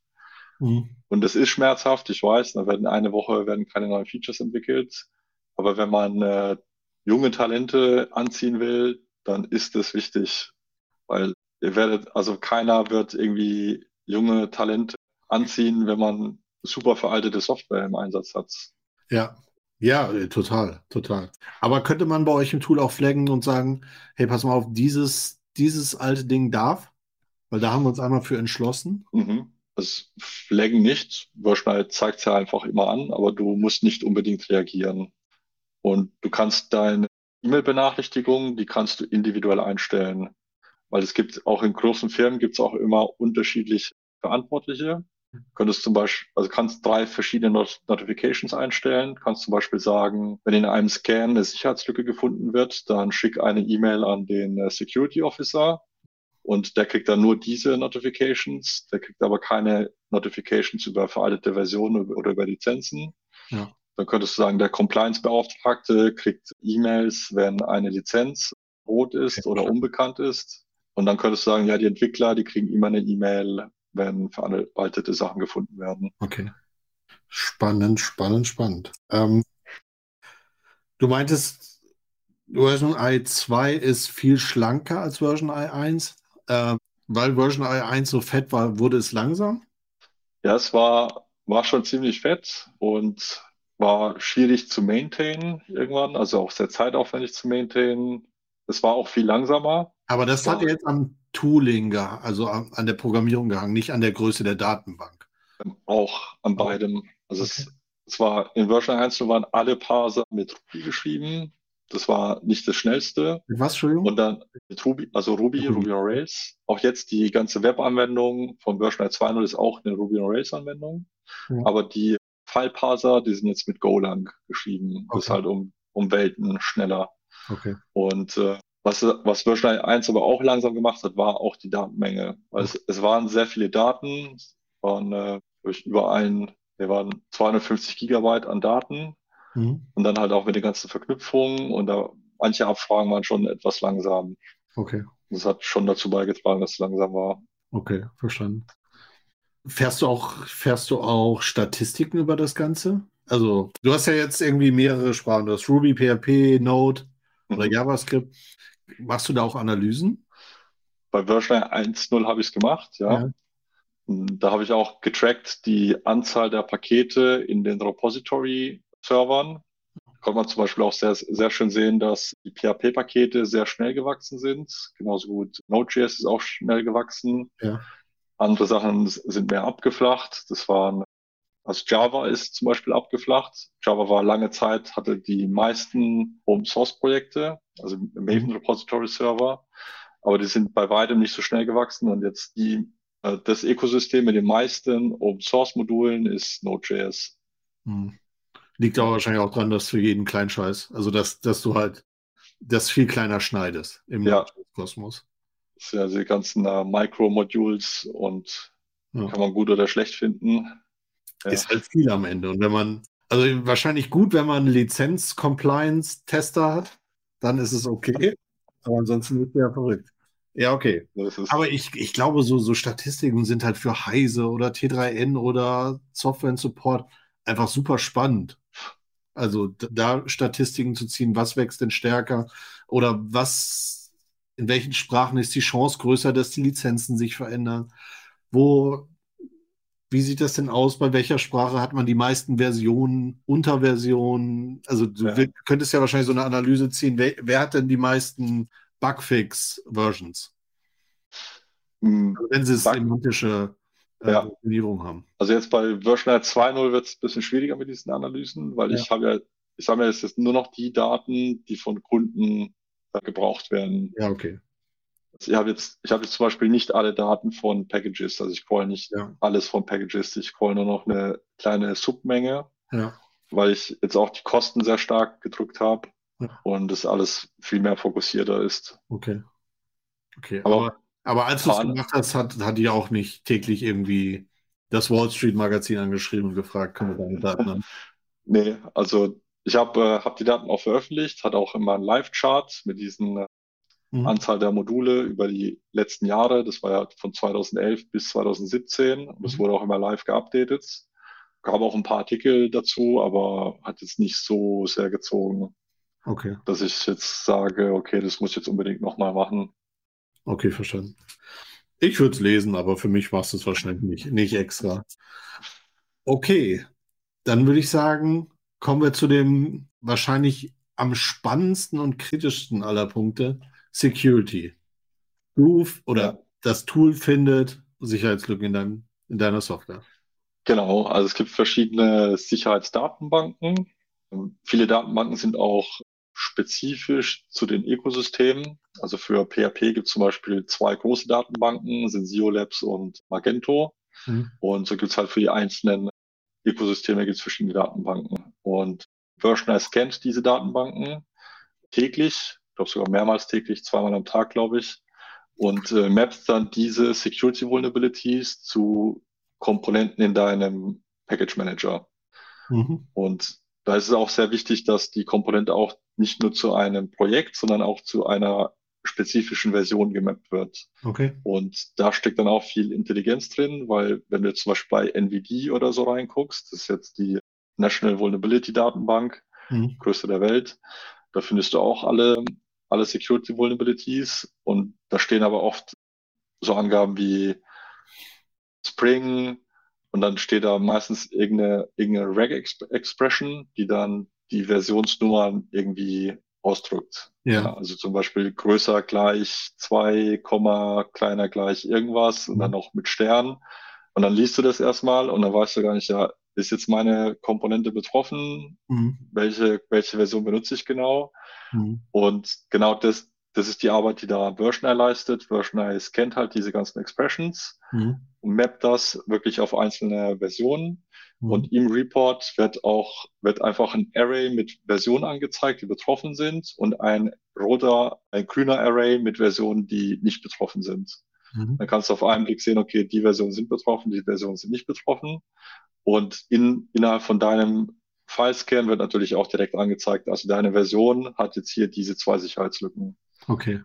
B: Mhm. Und das ist schmerzhaft, ich weiß, da werden eine Woche werden keine neuen Features entwickelt. Aber wenn man äh, junge Talente anziehen will, dann ist das wichtig, weil ihr werdet, also keiner wird irgendwie junge Talente anziehen, wenn man super veraltete Software im Einsatz hat.
A: Ja, ja, äh, total, total. Aber könnte man bei euch im Tool auch flaggen und sagen, hey, pass mal auf, dieses, dieses alte Ding darf? Weil da haben wir uns einmal für entschlossen.
B: Mhm. Das Flaggen nicht. Wahrscheinlich zeigt es ja einfach immer an, aber du musst nicht unbedingt reagieren. Und du kannst deine E-Mail-Benachrichtigungen, die kannst du individuell einstellen. Weil es gibt auch in großen Firmen gibt es auch immer unterschiedliche Verantwortliche. Könntest zum Beispiel, also kannst drei verschiedene Not Notifications einstellen. Kannst zum Beispiel sagen, wenn in einem Scan eine Sicherheitslücke gefunden wird, dann schick eine E-Mail an den äh, Security Officer und der kriegt dann nur diese Notifications. Der kriegt aber keine Notifications über veraltete Versionen oder über Lizenzen. Ja. Dann könntest du sagen, der Compliance-Beauftragte kriegt E-Mails, wenn eine Lizenz rot ist oder unbekannt ist. Und dann könntest du sagen, ja, die Entwickler, die kriegen immer eine E-Mail, wenn veraltete Sachen gefunden werden.
A: Okay. Spannend, spannend, spannend. Ähm, du meintest, Version i2 ist viel schlanker als Version i1. Äh, weil Version i1 so fett war, wurde es langsam?
B: Ja, es war, war schon ziemlich fett und war schwierig zu maintainen irgendwann, also auch sehr zeitaufwendig zu maintainen. Es war auch viel langsamer.
A: Aber das hat jetzt am Tooling, also an, der Programmierung gehangen, nicht an der Größe der Datenbank.
B: Auch an beidem. Also okay. es, es, war in Version 1 waren alle Parser mit Ruby geschrieben. Das war nicht das schnellste.
A: Mit was, Entschuldigung?
B: Und dann mit Ruby, also Ruby, Ruby, Ruby on Rails. Auch jetzt die ganze Webanwendung von Version 2.0 ist auch eine Ruby on Rails Anwendung. Ja. Aber die File-Parser, die sind jetzt mit Golang geschrieben. Okay. Das ist halt um, um Welten schneller.
A: Okay.
B: Und äh, was, was Version 1 aber auch langsam gemacht hat, war auch die Datenmenge. Weil es, es waren sehr viele Daten, es waren äh, über ein, wir waren 250 Gigabyte an Daten mhm. und dann halt auch mit den ganzen Verknüpfungen und da manche Abfragen waren schon etwas langsam.
A: Okay.
B: Das hat schon dazu beigetragen, dass es langsam war.
A: Okay, verstanden. Fährst du auch, fährst du auch Statistiken über das Ganze? Also, du hast ja jetzt irgendwie mehrere Sprachen. Du hast Ruby, PHP, Node oder mhm. JavaScript. Machst du da auch Analysen?
B: Bei Version 1.0 habe ich es gemacht, ja. ja. Da habe ich auch getrackt die Anzahl der Pakete in den Repository-Servern. Kann man zum Beispiel auch sehr, sehr schön sehen, dass die PHP-Pakete sehr schnell gewachsen sind. Genauso gut Node.js ist auch schnell gewachsen. Ja. Andere Sachen sind mehr abgeflacht. Das waren, also Java ist zum Beispiel abgeflacht. Java war lange Zeit, hatte die meisten Open Source Projekte, also Maven Repository Server. Aber die sind bei weitem nicht so schnell gewachsen und jetzt die, äh, das Ökosystem mit den meisten Open Source Modulen ist Node.js.
A: Hm. Liegt aber wahrscheinlich auch dran, dass für jeden Kleinscheiß, also dass, dass du halt das viel kleiner schneidest im
B: ja. Kosmos ja die ganzen äh, Micro-Modules und ja. kann man gut oder schlecht finden.
A: Ja. Ist halt viel am Ende. Und wenn man, also wahrscheinlich gut, wenn man einen Lizenz-Compliance-Tester hat, dann ist es okay. Aber ansonsten wird der verrückt. Ja, okay. Aber ich, ich glaube, so, so Statistiken sind halt für Heise oder T3N oder Software Support einfach super spannend. Also da Statistiken zu ziehen, was wächst denn stärker oder was, in welchen Sprachen ist die Chance größer, dass die Lizenzen sich verändern? Wo, wie sieht das denn aus? Bei welcher Sprache hat man die meisten Versionen, Unterversionen? Also du ja. könntest ja wahrscheinlich so eine Analyse ziehen. Wer, wer hat denn die meisten Bugfix-Versions? Mhm. Wenn sie semantische äh, ja. haben.
B: Also jetzt bei Version 2.0 wird es ein bisschen schwieriger mit diesen Analysen, weil ja. ich habe ja, ich sage mir jetzt nur noch die Daten, die von Kunden äh, gebraucht werden.
A: Ja, okay.
B: Ich habe jetzt, ich habe jetzt zum Beispiel nicht alle Daten von Packages, also ich call nicht ja. alles von Packages, ich call nur noch eine kleine Submenge,
A: ja.
B: weil ich jetzt auch die Kosten sehr stark gedrückt habe ja. und das alles viel mehr fokussierter ist.
A: Okay. Okay, aber, aber aber als du es gemacht hast, hat, hat die auch nicht täglich irgendwie das Wall Street Magazin angeschrieben und gefragt, können wir deine Daten haben?
B: nee, also ich habe äh, hab die Daten auch veröffentlicht, hat auch immer einen Live-Chart mit diesen äh, mhm. Anzahl der Module über die letzten Jahre. Das war ja von 2011 bis 2017 und das mhm. wurde auch immer live geupdatet. Gab auch ein paar Artikel dazu, aber hat jetzt nicht so sehr gezogen,
A: okay.
B: dass ich jetzt sage, okay, das muss ich jetzt unbedingt nochmal machen.
A: Okay, verstanden. Ich würde es lesen, aber für mich du es wahrscheinlich nicht, nicht extra. Okay, dann würde ich sagen, kommen wir zu dem wahrscheinlich am spannendsten und kritischsten aller Punkte, Security. Du oder ja. das Tool findet Sicherheitslücken in, deinem, in deiner Software.
B: Genau, also es gibt verschiedene Sicherheitsdatenbanken. Viele Datenbanken sind auch spezifisch zu den Ökosystemen. Also für PHP gibt es zum Beispiel zwei große Datenbanken, sind Labs und Magento. Mhm. Und so gibt es halt für die einzelnen Ökosysteme gibt es verschiedene Datenbanken. Und Versioner scannt diese Datenbanken täglich, ich glaube sogar mehrmals täglich, zweimal am Tag, glaube ich, und äh, mappt dann diese Security Vulnerabilities zu Komponenten in deinem Package Manager. Mhm. Und da ist es auch sehr wichtig, dass die Komponente auch nicht nur zu einem Projekt, sondern auch zu einer spezifischen Version gemappt wird.
A: Okay.
B: Und da steckt dann auch viel Intelligenz drin, weil wenn du zum Beispiel bei NVD oder so reinguckst, das ist jetzt die National Vulnerability Datenbank, mhm. größte der Welt, da findest du auch alle, alle Security Vulnerabilities und da stehen aber oft so Angaben wie Spring und dann steht da meistens irgendeine, irgendeine Reg-Expression, die dann die Versionsnummern irgendwie ausdrückt.
A: Ja. ja.
B: Also zum Beispiel größer gleich zwei Komma kleiner gleich irgendwas und dann mhm. noch mit Stern. Und dann liest du das erstmal und dann weißt du gar nicht, ja, ist jetzt meine Komponente betroffen? Mhm. Welche, welche Version benutze ich genau? Mhm. Und genau das, das ist die Arbeit, die da Versioner leistet. Versioner scannt halt diese ganzen Expressions mhm. und mappt das wirklich auf einzelne Versionen Mhm. Und im Report wird auch, wird einfach ein Array mit Versionen angezeigt, die betroffen sind und ein roter, ein grüner Array mit Versionen, die nicht betroffen sind. Mhm. Dann kannst du auf einen Blick sehen, okay, die Versionen sind betroffen, die Versionen sind nicht betroffen. Und in, innerhalb von deinem Filescan wird natürlich auch direkt angezeigt, also deine Version hat jetzt hier diese zwei Sicherheitslücken.
A: Okay.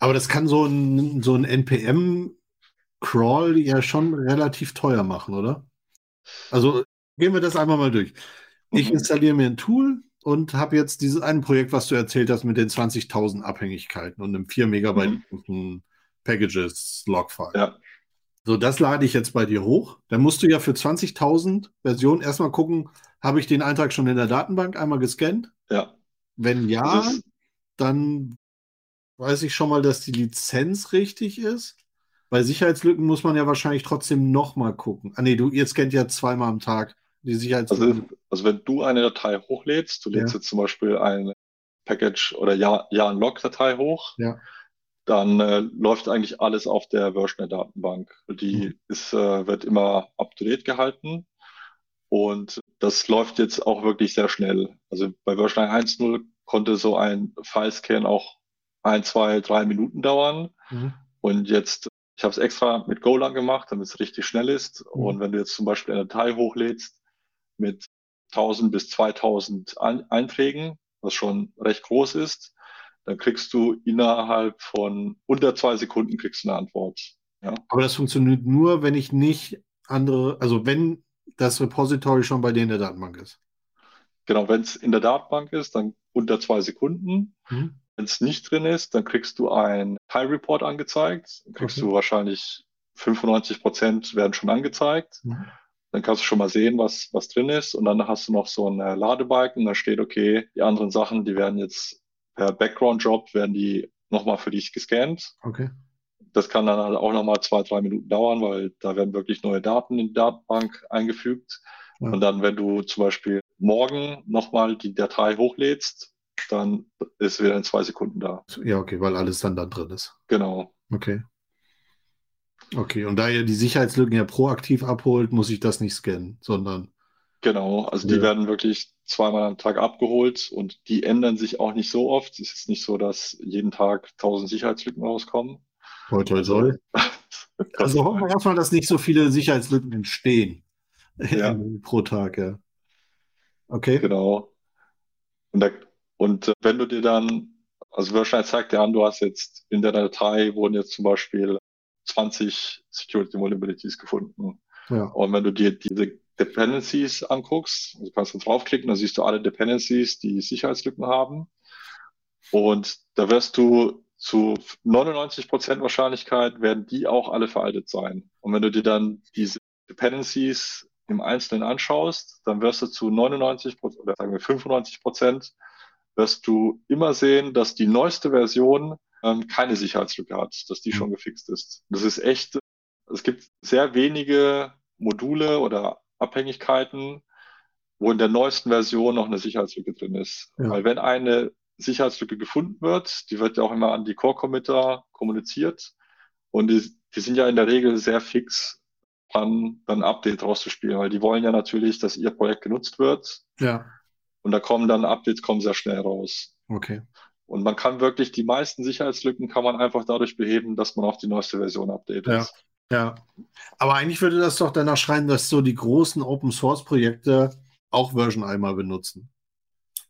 A: Aber das kann so ein, so ein NPM-Crawl ja schon relativ teuer machen, oder? Also gehen wir das einmal mal durch. Ich mhm. installiere mir ein Tool und habe jetzt dieses eine Projekt, was du erzählt hast, mit den 20.000 Abhängigkeiten und einem 4 Megabyte mhm. Packages Logfile. Ja. So, das lade ich jetzt bei dir hoch. Dann musst du ja für 20.000 Versionen erstmal gucken, habe ich den Eintrag schon in der Datenbank einmal gescannt?
B: Ja.
A: Wenn ja, dann weiß ich schon mal, dass die Lizenz richtig ist. Bei Sicherheitslücken muss man ja wahrscheinlich trotzdem nochmal gucken. Ah nee, du, ihr scannt ja zweimal am Tag die Sicherheitslücken.
B: Also, also wenn du eine Datei hochlädst, du lädst ja. jetzt zum Beispiel ein Package oder ja, ja ein Log-Datei hoch,
A: ja.
B: Dann äh, läuft eigentlich alles auf der Versioner-Datenbank. Die mhm. ist, äh, wird immer up-to-date gehalten. Und das läuft jetzt auch wirklich sehr schnell. Also bei Version 1.0 konnte so ein File-Scan auch ein, zwei, drei Minuten dauern. Mhm. Und jetzt ich habe es extra mit Golang gemacht, damit es richtig schnell ist. Mhm. Und wenn du jetzt zum Beispiel eine Datei hochlädst mit 1000 bis 2000 Einträgen, was schon recht groß ist, dann kriegst du innerhalb von unter zwei Sekunden kriegst du eine Antwort. Ja.
A: Aber das funktioniert nur, wenn ich nicht andere, also wenn das Repository schon bei dir in der Datenbank ist.
B: Genau, wenn es in der Datenbank ist, dann unter zwei Sekunden. Mhm. Wenn es nicht drin ist, dann kriegst du ein Time Report angezeigt. Dann kriegst okay. du wahrscheinlich 95 Prozent werden schon angezeigt. Mhm. Dann kannst du schon mal sehen, was, was drin ist. Und dann hast du noch so einen Ladebalken. Da steht, okay, die anderen Sachen, die werden jetzt per Background-Job, werden die nochmal für dich gescannt.
A: Okay.
B: Das kann dann halt auch nochmal zwei, drei Minuten dauern, weil da werden wirklich neue Daten in die Datenbank eingefügt. Ja. Und dann, wenn du zum Beispiel morgen nochmal die Datei hochlädst, dann ist wieder in zwei Sekunden da.
A: Ja, okay, weil alles dann da drin ist.
B: Genau.
A: Okay. Okay, und da ihr die Sicherheitslücken ja proaktiv abholt, muss ich das nicht scannen, sondern.
B: Genau, also die werden wirklich zweimal am Tag abgeholt und die ändern sich auch nicht so oft. Es ist nicht so, dass jeden Tag tausend Sicherheitslücken rauskommen.
A: Toi, toi, toi. also hoffen wir erstmal, dass nicht so viele Sicherheitslücken entstehen
B: ja.
A: pro Tag, ja. Okay.
B: Genau. Und, da, und äh, wenn du dir dann, also wahrscheinlich zeigt dir an, du hast jetzt in der Datei wurden jetzt zum Beispiel 20 Security Vulnerabilities gefunden.
A: Ja.
B: Und wenn du dir diese Dependencies anguckst, also kannst du draufklicken, dann siehst du alle Dependencies, die Sicherheitslücken haben. Und da wirst du zu 99 Prozent Wahrscheinlichkeit werden die auch alle veraltet sein. Und wenn du dir dann diese Dependencies im Einzelnen anschaust, dann wirst du zu 99 oder sagen wir 95 Prozent wirst du immer sehen, dass die neueste Version ähm, keine Sicherheitslücke hat, dass die mhm. schon gefixt ist. Das ist echt, es gibt sehr wenige Module oder Abhängigkeiten, wo in der neuesten Version noch eine Sicherheitslücke drin ist. Ja. Weil wenn eine Sicherheitslücke gefunden wird, die wird ja auch immer an die Core-Committer kommuniziert und die, die sind ja in der Regel sehr fix dran, dann ein Update rauszuspielen, weil die wollen ja natürlich, dass ihr Projekt genutzt wird.
A: Ja.
B: Und da kommen dann Updates kommen sehr schnell raus.
A: Okay.
B: Und man kann wirklich die meisten Sicherheitslücken kann man einfach dadurch beheben, dass man auf die neueste Version updatet.
A: Ja. Ja. Aber eigentlich würde das doch danach schreien, dass so die großen Open Source Projekte auch Version einmal benutzen.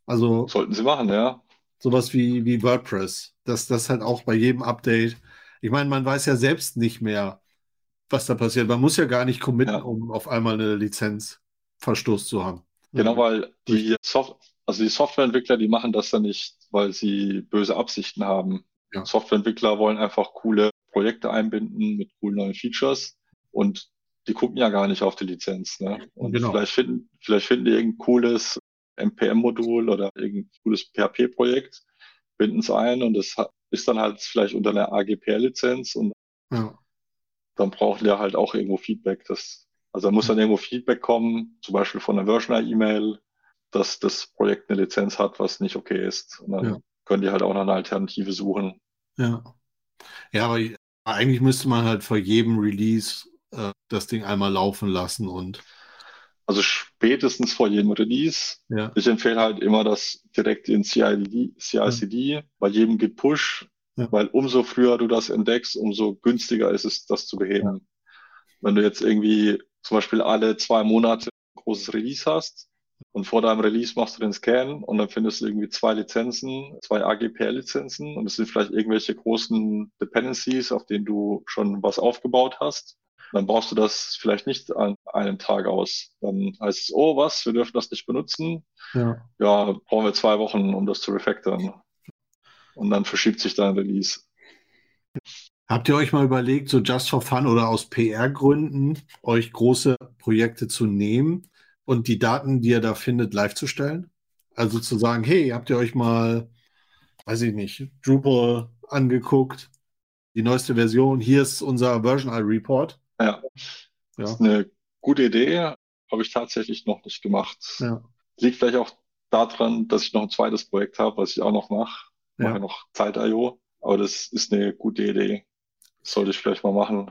A: Also.
B: Sollten sie machen, ja.
A: Sowas wie, wie WordPress. Dass das halt auch bei jedem Update. Ich meine, man weiß ja selbst nicht mehr, was da passiert. Man muss ja gar nicht committen, ja. um auf einmal eine Lizenzverstoß zu haben.
B: Genau, weil die Software, also die Softwareentwickler, die machen das ja nicht, weil sie böse Absichten haben. Ja. Softwareentwickler wollen einfach coole Projekte einbinden mit coolen neuen Features und die gucken ja gar nicht auf die Lizenz. Ne? Und genau. vielleicht, finden, vielleicht finden die irgendein cooles NPM-Modul oder irgendein cooles PHP-Projekt, binden es ein und das ist dann halt vielleicht unter einer AGPR-Lizenz und ja. dann braucht der halt auch irgendwo Feedback. Das, also da muss dann irgendwo Feedback kommen, zum Beispiel von einer Versioner-E-Mail dass das Projekt eine Lizenz hat, was nicht okay ist. Und dann ja. können die halt auch nach einer Alternative suchen.
A: Ja. Ja, aber eigentlich müsste man halt vor jedem Release äh, das Ding einmal laufen lassen und.
B: Also spätestens vor jedem Release.
A: Ja.
B: Ich empfehle halt immer das direkt in CID, CICD, ja. bei jedem Git Push, ja. weil umso früher du das entdeckst, umso günstiger ist es, das zu beheben. Wenn du jetzt irgendwie zum Beispiel alle zwei Monate ein großes Release hast, und vor deinem Release machst du den Scan und dann findest du irgendwie zwei Lizenzen, zwei AGPL-Lizenzen und es sind vielleicht irgendwelche großen Dependencies, auf denen du schon was aufgebaut hast. Dann brauchst du das vielleicht nicht an einem Tag aus. Dann heißt es, oh was, wir dürfen das nicht benutzen.
A: Ja,
B: ja brauchen wir zwei Wochen, um das zu refactoren. Und dann verschiebt sich dein Release.
A: Habt ihr euch mal überlegt, so just for fun oder aus PR-Gründen, euch große Projekte zu nehmen und die Daten, die ihr da findet, live zu stellen? Also zu sagen, hey, habt ihr euch mal, weiß ich nicht, Drupal angeguckt, die neueste Version, hier ist unser Version I Report.
B: Ja, das ist eine gute Idee, habe ich tatsächlich noch nicht gemacht.
A: Ja.
B: Liegt vielleicht auch daran, dass ich noch ein zweites Projekt habe, was ich auch noch mache. Ich
A: ja.
B: mache noch Zeit.io, aber das ist eine gute Idee. Das sollte ich vielleicht mal machen.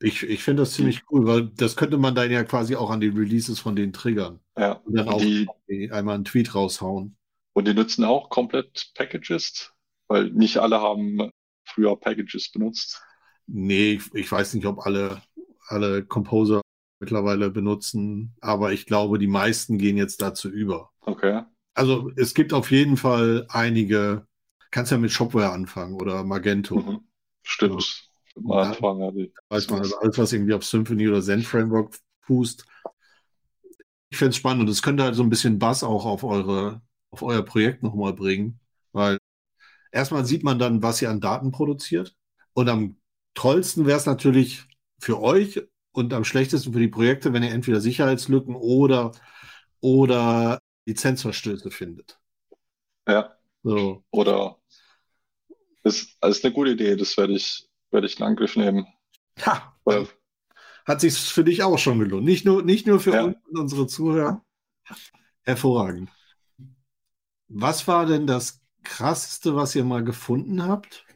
A: Ich, ich finde das ziemlich cool, weil das könnte man dann ja quasi auch an die Releases von den triggern.
B: Ja.
A: Und dann auch die, einmal einen Tweet raushauen.
B: Und die nutzen auch komplett Packages, weil nicht alle haben früher Packages benutzt.
A: Nee, ich, ich weiß nicht, ob alle, alle Composer mittlerweile benutzen, aber ich glaube, die meisten gehen jetzt dazu über.
B: Okay.
A: Also es gibt auf jeden Fall einige, kannst ja mit Shopware anfangen oder Magento. Mhm.
B: Stimmt. Am Anfang
A: hatte ich. Weiß man, also alles, was irgendwie auf Symphony oder Zen Framework fußt, Ich fände es spannend und es könnte halt so ein bisschen Bass auch auf eure, auf euer Projekt nochmal bringen, weil erstmal sieht man dann, was ihr an Daten produziert. Und am tollsten wäre es natürlich für euch und am schlechtesten für die Projekte, wenn ihr entweder Sicherheitslücken oder, oder Lizenzverstöße findet.
B: Ja. So. Oder ist, ist eine gute Idee, das werde ich, werde ich in Angriff nehmen.
A: Ha, Weil, hat sich für dich auch schon gelohnt. Nicht nur, nicht nur für ja. uns und unsere Zuhörer. Hervorragend. Was war denn das krasseste, was ihr mal gefunden habt?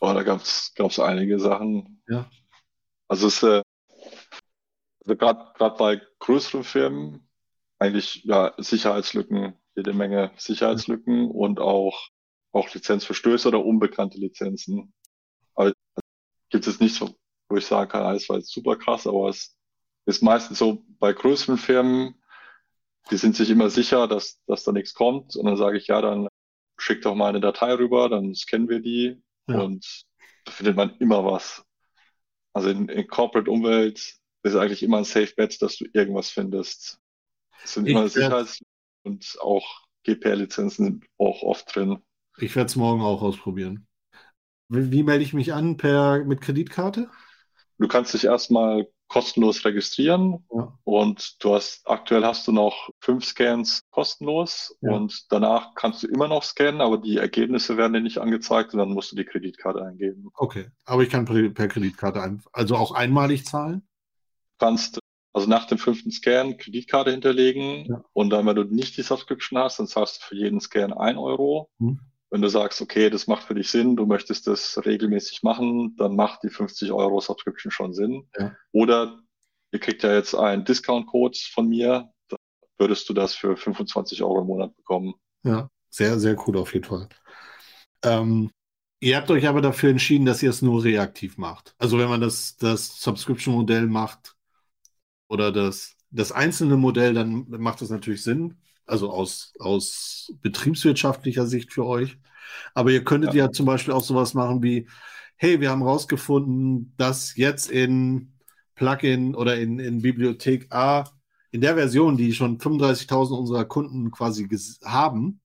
B: Oh, da gab es einige Sachen.
A: Ja.
B: Also es äh, also gerade bei größeren Firmen eigentlich ja Sicherheitslücken, jede Menge Sicherheitslücken und auch, auch Lizenzverstöße oder unbekannte Lizenzen. Gibt es nichts, wo ich sagen kann, alles war jetzt super krass, aber es ist meistens so bei größeren Firmen, die sind sich immer sicher, dass, dass da nichts kommt. Und dann sage ich, ja, dann schick doch mal eine Datei rüber, dann scannen wir die ja. und da findet man immer was. Also in, in Corporate-Umwelt ist eigentlich immer ein Safe Bet, dass du irgendwas findest. Es sind ich immer Sicherheits- und auch GPR-Lizenzen auch oft drin.
A: Ich werde es morgen auch ausprobieren. Wie, wie, melde ich mich an per mit Kreditkarte?
B: Du kannst dich erstmal kostenlos registrieren ja. und du hast aktuell hast du noch fünf Scans kostenlos ja. und danach kannst du immer noch scannen, aber die Ergebnisse werden dir nicht angezeigt und dann musst du die Kreditkarte eingeben.
A: Okay, aber ich kann per Kreditkarte ein, also auch einmalig zahlen?
B: Du kannst also nach dem fünften Scan Kreditkarte hinterlegen ja. und dann, wenn du nicht die Subscription hast, dann zahlst du für jeden Scan ein Euro. Hm. Wenn du sagst, okay, das macht für dich Sinn, du möchtest das regelmäßig machen, dann macht die 50 Euro Subscription schon Sinn. Ja. Oder ihr kriegt ja jetzt einen Discount-Code von mir, dann würdest du das für 25 Euro im Monat bekommen.
A: Ja, sehr, sehr cool auf jeden Fall. Ähm, ihr habt euch aber dafür entschieden, dass ihr es nur reaktiv macht. Also wenn man das, das Subscription-Modell macht oder das, das einzelne Modell, dann macht das natürlich Sinn also aus, aus betriebswirtschaftlicher Sicht für euch. Aber ihr könntet ja. ja zum Beispiel auch sowas machen wie, hey, wir haben rausgefunden, dass jetzt in Plugin oder in, in Bibliothek A, in der Version, die schon 35.000 unserer Kunden quasi haben,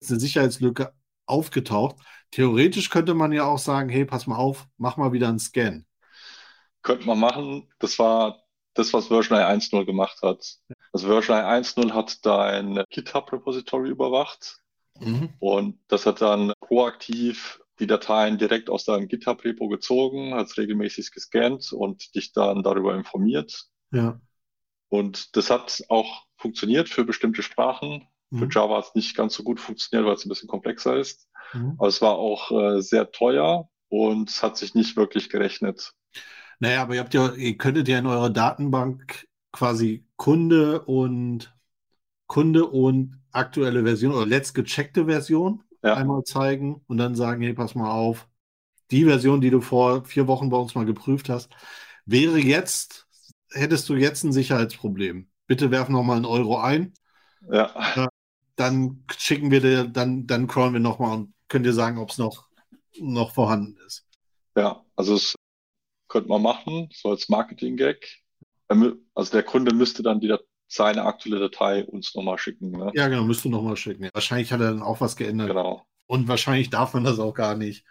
A: ist eine Sicherheitslücke aufgetaucht. Theoretisch könnte man ja auch sagen, hey, pass mal auf, mach mal wieder einen Scan.
B: Könnte man machen. Das war das, was Version 1.0 gemacht hat. Also Version 1.0 hat dein GitHub-Repository überwacht mhm. und das hat dann proaktiv die Dateien direkt aus deinem GitHub-Repo gezogen, hat es regelmäßig gescannt und dich dann darüber informiert.
A: Ja.
B: Und das hat auch funktioniert für bestimmte Sprachen. Mhm. Für Java hat es nicht ganz so gut funktioniert, weil es ein bisschen komplexer ist. Mhm. Aber es war auch äh, sehr teuer und es hat sich nicht wirklich gerechnet.
A: Naja, aber ihr habt ja, ihr könntet ja in eurer Datenbank quasi Kunde und Kunde und aktuelle Version oder letzt gecheckte Version ja. einmal zeigen und dann sagen, hey, pass mal auf, die Version, die du vor vier Wochen bei uns mal geprüft hast, wäre jetzt, hättest du jetzt ein Sicherheitsproblem. Bitte werf noch mal einen Euro ein.
B: Ja.
A: Dann schicken wir dir, dann, dann crawlen wir noch mal und können dir sagen, ob es noch, noch vorhanden ist.
B: Ja, also es könnte man machen, so als Marketing-Gag. Also der Kunde müsste dann die, seine aktuelle Datei uns nochmal schicken. Ne?
A: Ja, genau, müsste nochmal schicken. Wahrscheinlich hat er dann auch was geändert.
B: Genau.
A: Und wahrscheinlich darf man das auch gar nicht,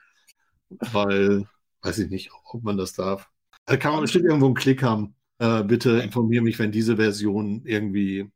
A: weil, weiß ich nicht, ob man das darf. Da kann man bestimmt irgendwo einen Klick haben. Äh, bitte informiere mich, wenn diese Version irgendwie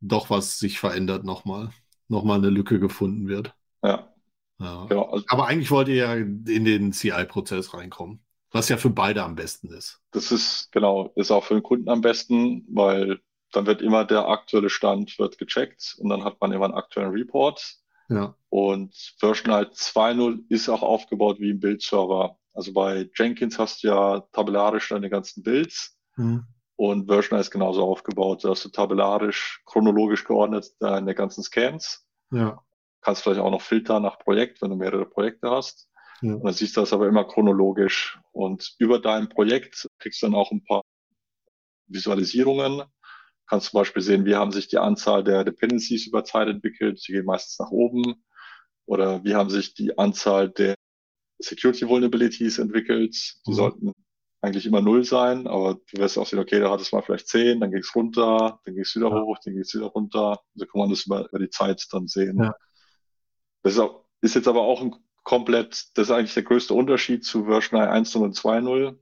A: doch was sich verändert nochmal. Nochmal eine Lücke gefunden wird.
B: Ja.
A: ja. Genau. Also, Aber eigentlich wollt ihr ja in den CI-Prozess reinkommen. Was ja für beide am besten ist.
B: Das ist, genau, ist auch für den Kunden am besten, weil dann wird immer der aktuelle Stand wird gecheckt und dann hat man immer einen aktuellen Report.
A: Ja.
B: Und Version halt 2.0 ist auch aufgebaut wie ein Bildserver. Also bei Jenkins hast du ja tabellarisch deine ganzen Builds. Mhm. Und Version ist genauso aufgebaut. Da hast du tabellarisch, chronologisch geordnet deine ganzen Scans.
A: Ja.
B: Kannst vielleicht auch noch filtern nach Projekt, wenn du mehrere Projekte hast. Ja. Und dann siehst du das aber immer chronologisch. Und über dein Projekt kriegst du dann auch ein paar Visualisierungen. Kannst zum Beispiel sehen, wie haben sich die Anzahl der Dependencies über Zeit entwickelt. Die gehen meistens nach oben. Oder wie haben sich die Anzahl der Security Vulnerabilities entwickelt. Die mhm. sollten eigentlich immer null sein, aber du wirst auch sehen, okay, da hat es mal vielleicht zehn, dann ging es runter, dann ging es wieder ja. hoch, dann ging es wieder runter. So kann man das über, über die Zeit dann sehen. Ja. Das ist, auch, ist, jetzt aber auch ein komplett, das ist eigentlich der größte Unterschied zu Version 1.0 und 2.0.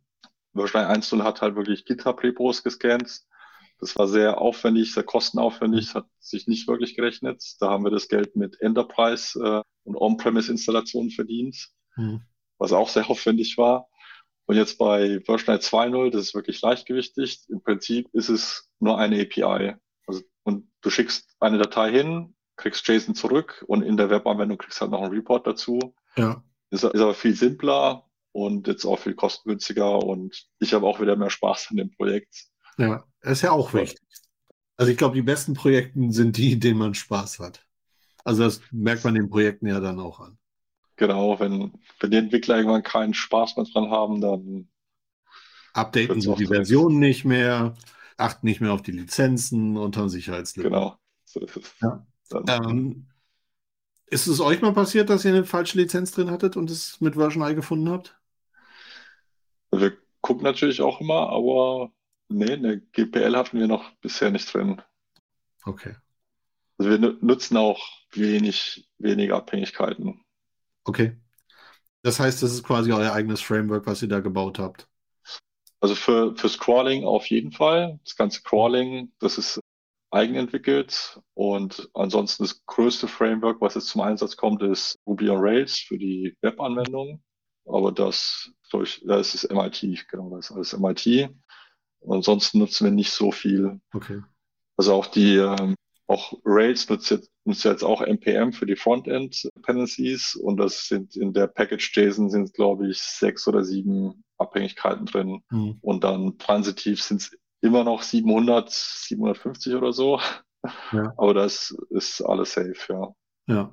B: Version 1.0 hat halt wirklich GitHub-Repos gescannt. Das war sehr aufwendig, sehr kostenaufwendig, hat sich nicht wirklich gerechnet. Da haben wir das Geld mit Enterprise äh, und On-Premise-Installationen verdient, mhm. was auch sehr aufwendig war. Und jetzt bei Version 2.0, das ist wirklich leichtgewichtig. Im Prinzip ist es nur eine API. Also, und du schickst eine Datei hin, kriegst JSON zurück und in der Webanwendung kriegst halt noch einen Report dazu.
A: Ja.
B: Ist, ist aber viel simpler und jetzt auch viel kostengünstiger und ich habe auch wieder mehr Spaß an dem Projekt.
A: Ja, ist ja auch wichtig. Also ich glaube, die besten Projekte sind die, in denen man Spaß hat. Also das merkt man den Projekten ja dann auch an.
B: Genau, wenn, wenn die Entwickler irgendwann keinen Spaß mehr dran haben, dann
A: updaten sie die Version nicht mehr, achten nicht mehr auf die Lizenzen und haben Sicherheitslücken.
B: Genau. So ist es.
A: Ja. Ähm, ist es euch mal passiert, dass ihr eine falsche Lizenz drin hattet und es mit Version I gefunden habt?
B: Wir gucken natürlich auch immer, aber nee, eine GPL hatten wir noch bisher nicht drin.
A: Okay.
B: Also wir nutzen auch wenig, wenige Abhängigkeiten.
A: Okay. Das heißt, das ist quasi euer eigenes Framework, was ihr da gebaut habt.
B: Also für, für Crawling auf jeden Fall. Das ganze Crawling, das ist eigenentwickelt. Und ansonsten das größte Framework, was jetzt zum Einsatz kommt, ist Ruby on Rails für die Webanwendung. Aber das, ich, das ist MIT, genau, das ist alles MIT. Und ansonsten nutzen wir nicht so viel.
A: Okay.
B: Also auch die, ähm, auch Rails nutzt jetzt, nutzt jetzt auch NPM für die Frontend Dependencies und das sind in der Package JSON sind, glaube ich, sechs oder sieben Abhängigkeiten drin. Mhm. Und dann transitiv sind es immer noch 700, 750 oder so. Ja. Aber das ist alles safe, ja.
A: Ja.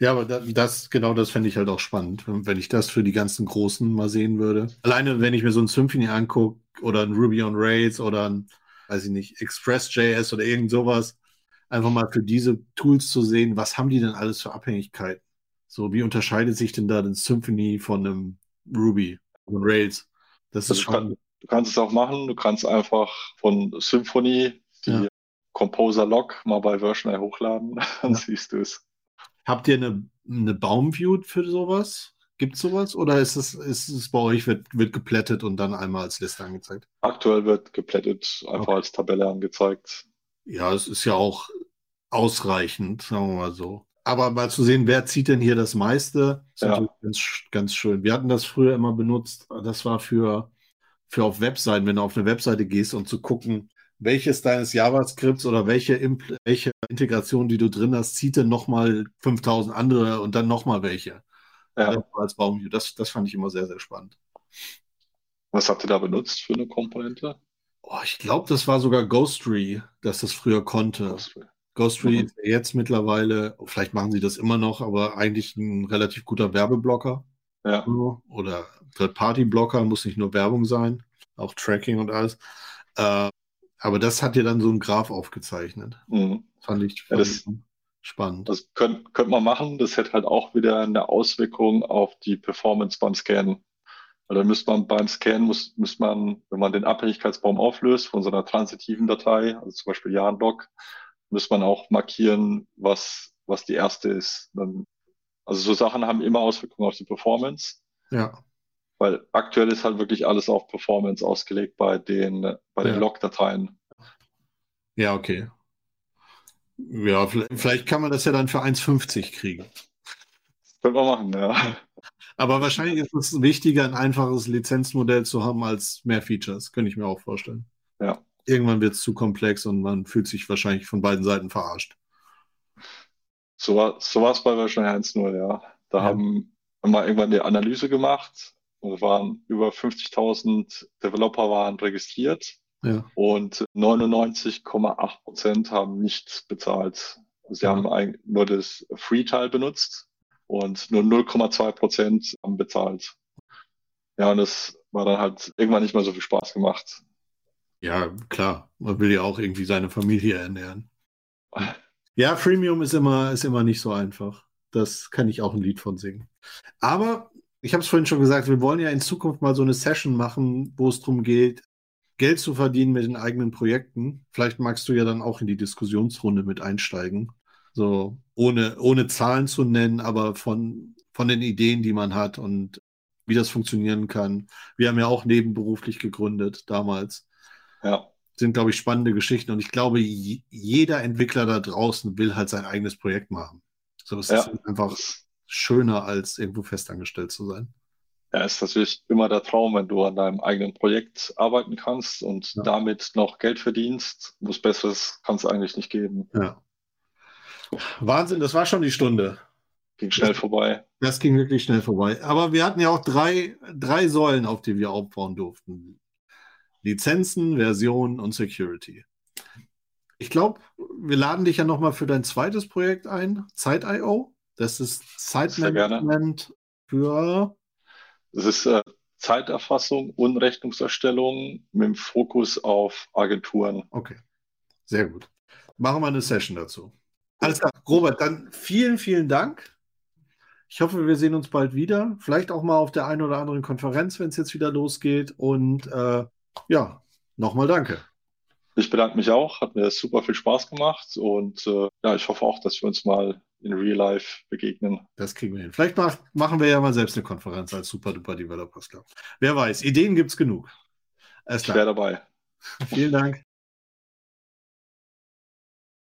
A: Ja, aber das, genau das fände ich halt auch spannend, wenn ich das für die ganzen Großen mal sehen würde. Alleine, wenn ich mir so ein Symphony angucke oder ein Ruby on Rails oder ein, weiß ich nicht, Express.js oder irgend sowas, einfach mal für diese Tools zu sehen, was haben die denn alles für Abhängigkeiten? So, wie unterscheidet sich denn da ein Symphony von einem Ruby und Rails?
B: Das also ist schon. Du kannst es auch machen. Du kannst einfach von Symfony die ja. Composer Log mal bei Version hochladen. Dann ja. siehst du es.
A: Habt ihr eine, eine Baumview für sowas? Gibt es sowas? Oder ist es, ist es bei euch, wird, wird geplättet und dann einmal als Liste angezeigt?
B: Aktuell wird geplättet, einfach okay. als Tabelle angezeigt.
A: Ja, es ist ja auch ausreichend, sagen wir mal so. Aber mal zu sehen, wer zieht denn hier das meiste, ist ja. ganz, ganz schön. Wir hatten das früher immer benutzt. Das war für für auf Webseiten, wenn du auf eine Webseite gehst und zu gucken, welches deines JavaScripts oder welche, Impl welche Integration, die du drin hast, zieht denn nochmal 5000 andere und dann nochmal welche. Ja. Als Baumview. Das, das fand ich immer sehr, sehr spannend.
B: Was habt ihr da benutzt für eine Komponente?
A: Oh, ich glaube, das war sogar Ghostry, dass das früher konnte. Ghostry, Ghostry mhm. ist jetzt mittlerweile, vielleicht machen sie das immer noch, aber eigentlich ein relativ guter Werbeblocker.
B: Ja.
A: Oder Third-Party-Blocker, muss nicht nur Werbung sein, auch Tracking und alles. Äh, aber das hat dir dann so ein Graph aufgezeichnet.
B: Mhm.
A: Fand ich,
B: fand ja, das,
A: spannend.
B: Das könnte könnt man machen. Das hätte halt auch wieder eine Auswirkung auf die Performance beim Scannen. Weil dann müsste man beim Scannen, muss, muss man, wenn man den Abhängigkeitsbaum auflöst von so einer transitiven Datei, also zum Beispiel JARN-Doc, muss man auch markieren, was, was die erste ist. Dann also so Sachen haben immer Auswirkungen auf die Performance.
A: Ja.
B: Weil aktuell ist halt wirklich alles auf Performance ausgelegt bei den, bei den ja. Log-Dateien.
A: Ja, okay. Ja, vielleicht kann man das ja dann für 1,50 kriegen.
B: Das können wir machen, ja.
A: Aber wahrscheinlich ist es wichtiger, ein einfaches Lizenzmodell zu haben als mehr Features, könnte ich mir auch vorstellen.
B: Ja.
A: Irgendwann wird es zu komplex und man fühlt sich wahrscheinlich von beiden Seiten verarscht.
B: So war so war es bei Version 1.0, ja. Da ja. haben wir irgendwann die Analyse gemacht und waren über 50.000 Developer waren registriert
A: ja.
B: und 99,8 Prozent haben nicht bezahlt. Sie ja. haben nur das Free-Teil benutzt und nur 0,2 Prozent haben bezahlt. Ja, und das war dann halt irgendwann nicht mehr so viel Spaß gemacht.
A: Ja, klar. Man will ja auch irgendwie seine Familie ernähren. Ja, Freemium ist immer, ist immer nicht so einfach. Das kann ich auch ein Lied von singen. Aber ich habe es vorhin schon gesagt, wir wollen ja in Zukunft mal so eine Session machen, wo es darum geht, Geld zu verdienen mit den eigenen Projekten. Vielleicht magst du ja dann auch in die Diskussionsrunde mit einsteigen. So, ohne, ohne Zahlen zu nennen, aber von, von den Ideen, die man hat und wie das funktionieren kann. Wir haben ja auch nebenberuflich gegründet damals.
B: Ja.
A: Sind, glaube ich, spannende Geschichten. Und ich glaube, jeder Entwickler da draußen will halt sein eigenes Projekt machen. So, es ja. ist einfach schöner, als irgendwo festangestellt zu sein.
B: Ja, ist natürlich immer der Traum, wenn du an deinem eigenen Projekt arbeiten kannst und ja. damit noch Geld verdienst. Was Besseres kann es eigentlich nicht geben.
A: Ja. Wahnsinn, das war schon die Stunde.
B: Ging schnell das, vorbei.
A: Das ging wirklich schnell vorbei. Aber wir hatten ja auch drei, drei Säulen, auf die wir aufbauen durften. Lizenzen, Version und Security. Ich glaube, wir laden dich ja nochmal für dein zweites Projekt ein, Zeit.io. Das ist Zeitmanagement für.
B: Das ist äh, Zeiterfassung und Rechnungserstellung mit dem Fokus auf Agenturen.
A: Okay, sehr gut. Machen wir eine Session dazu. Alles klar, Robert, dann vielen, vielen Dank. Ich hoffe, wir sehen uns bald wieder. Vielleicht auch mal auf der einen oder anderen Konferenz, wenn es jetzt wieder losgeht. Und äh, ja, nochmal danke.
B: Ich bedanke mich auch, hat mir super viel Spaß gemacht und äh, ja, ich hoffe auch, dass wir uns mal in Real Life begegnen.
A: Das kriegen wir hin. Vielleicht mach, machen wir ja mal selbst eine Konferenz als Super Duper Developers Club. Wer weiß, Ideen gibt es genug.
B: ich wäre dabei.
A: Vielen Dank.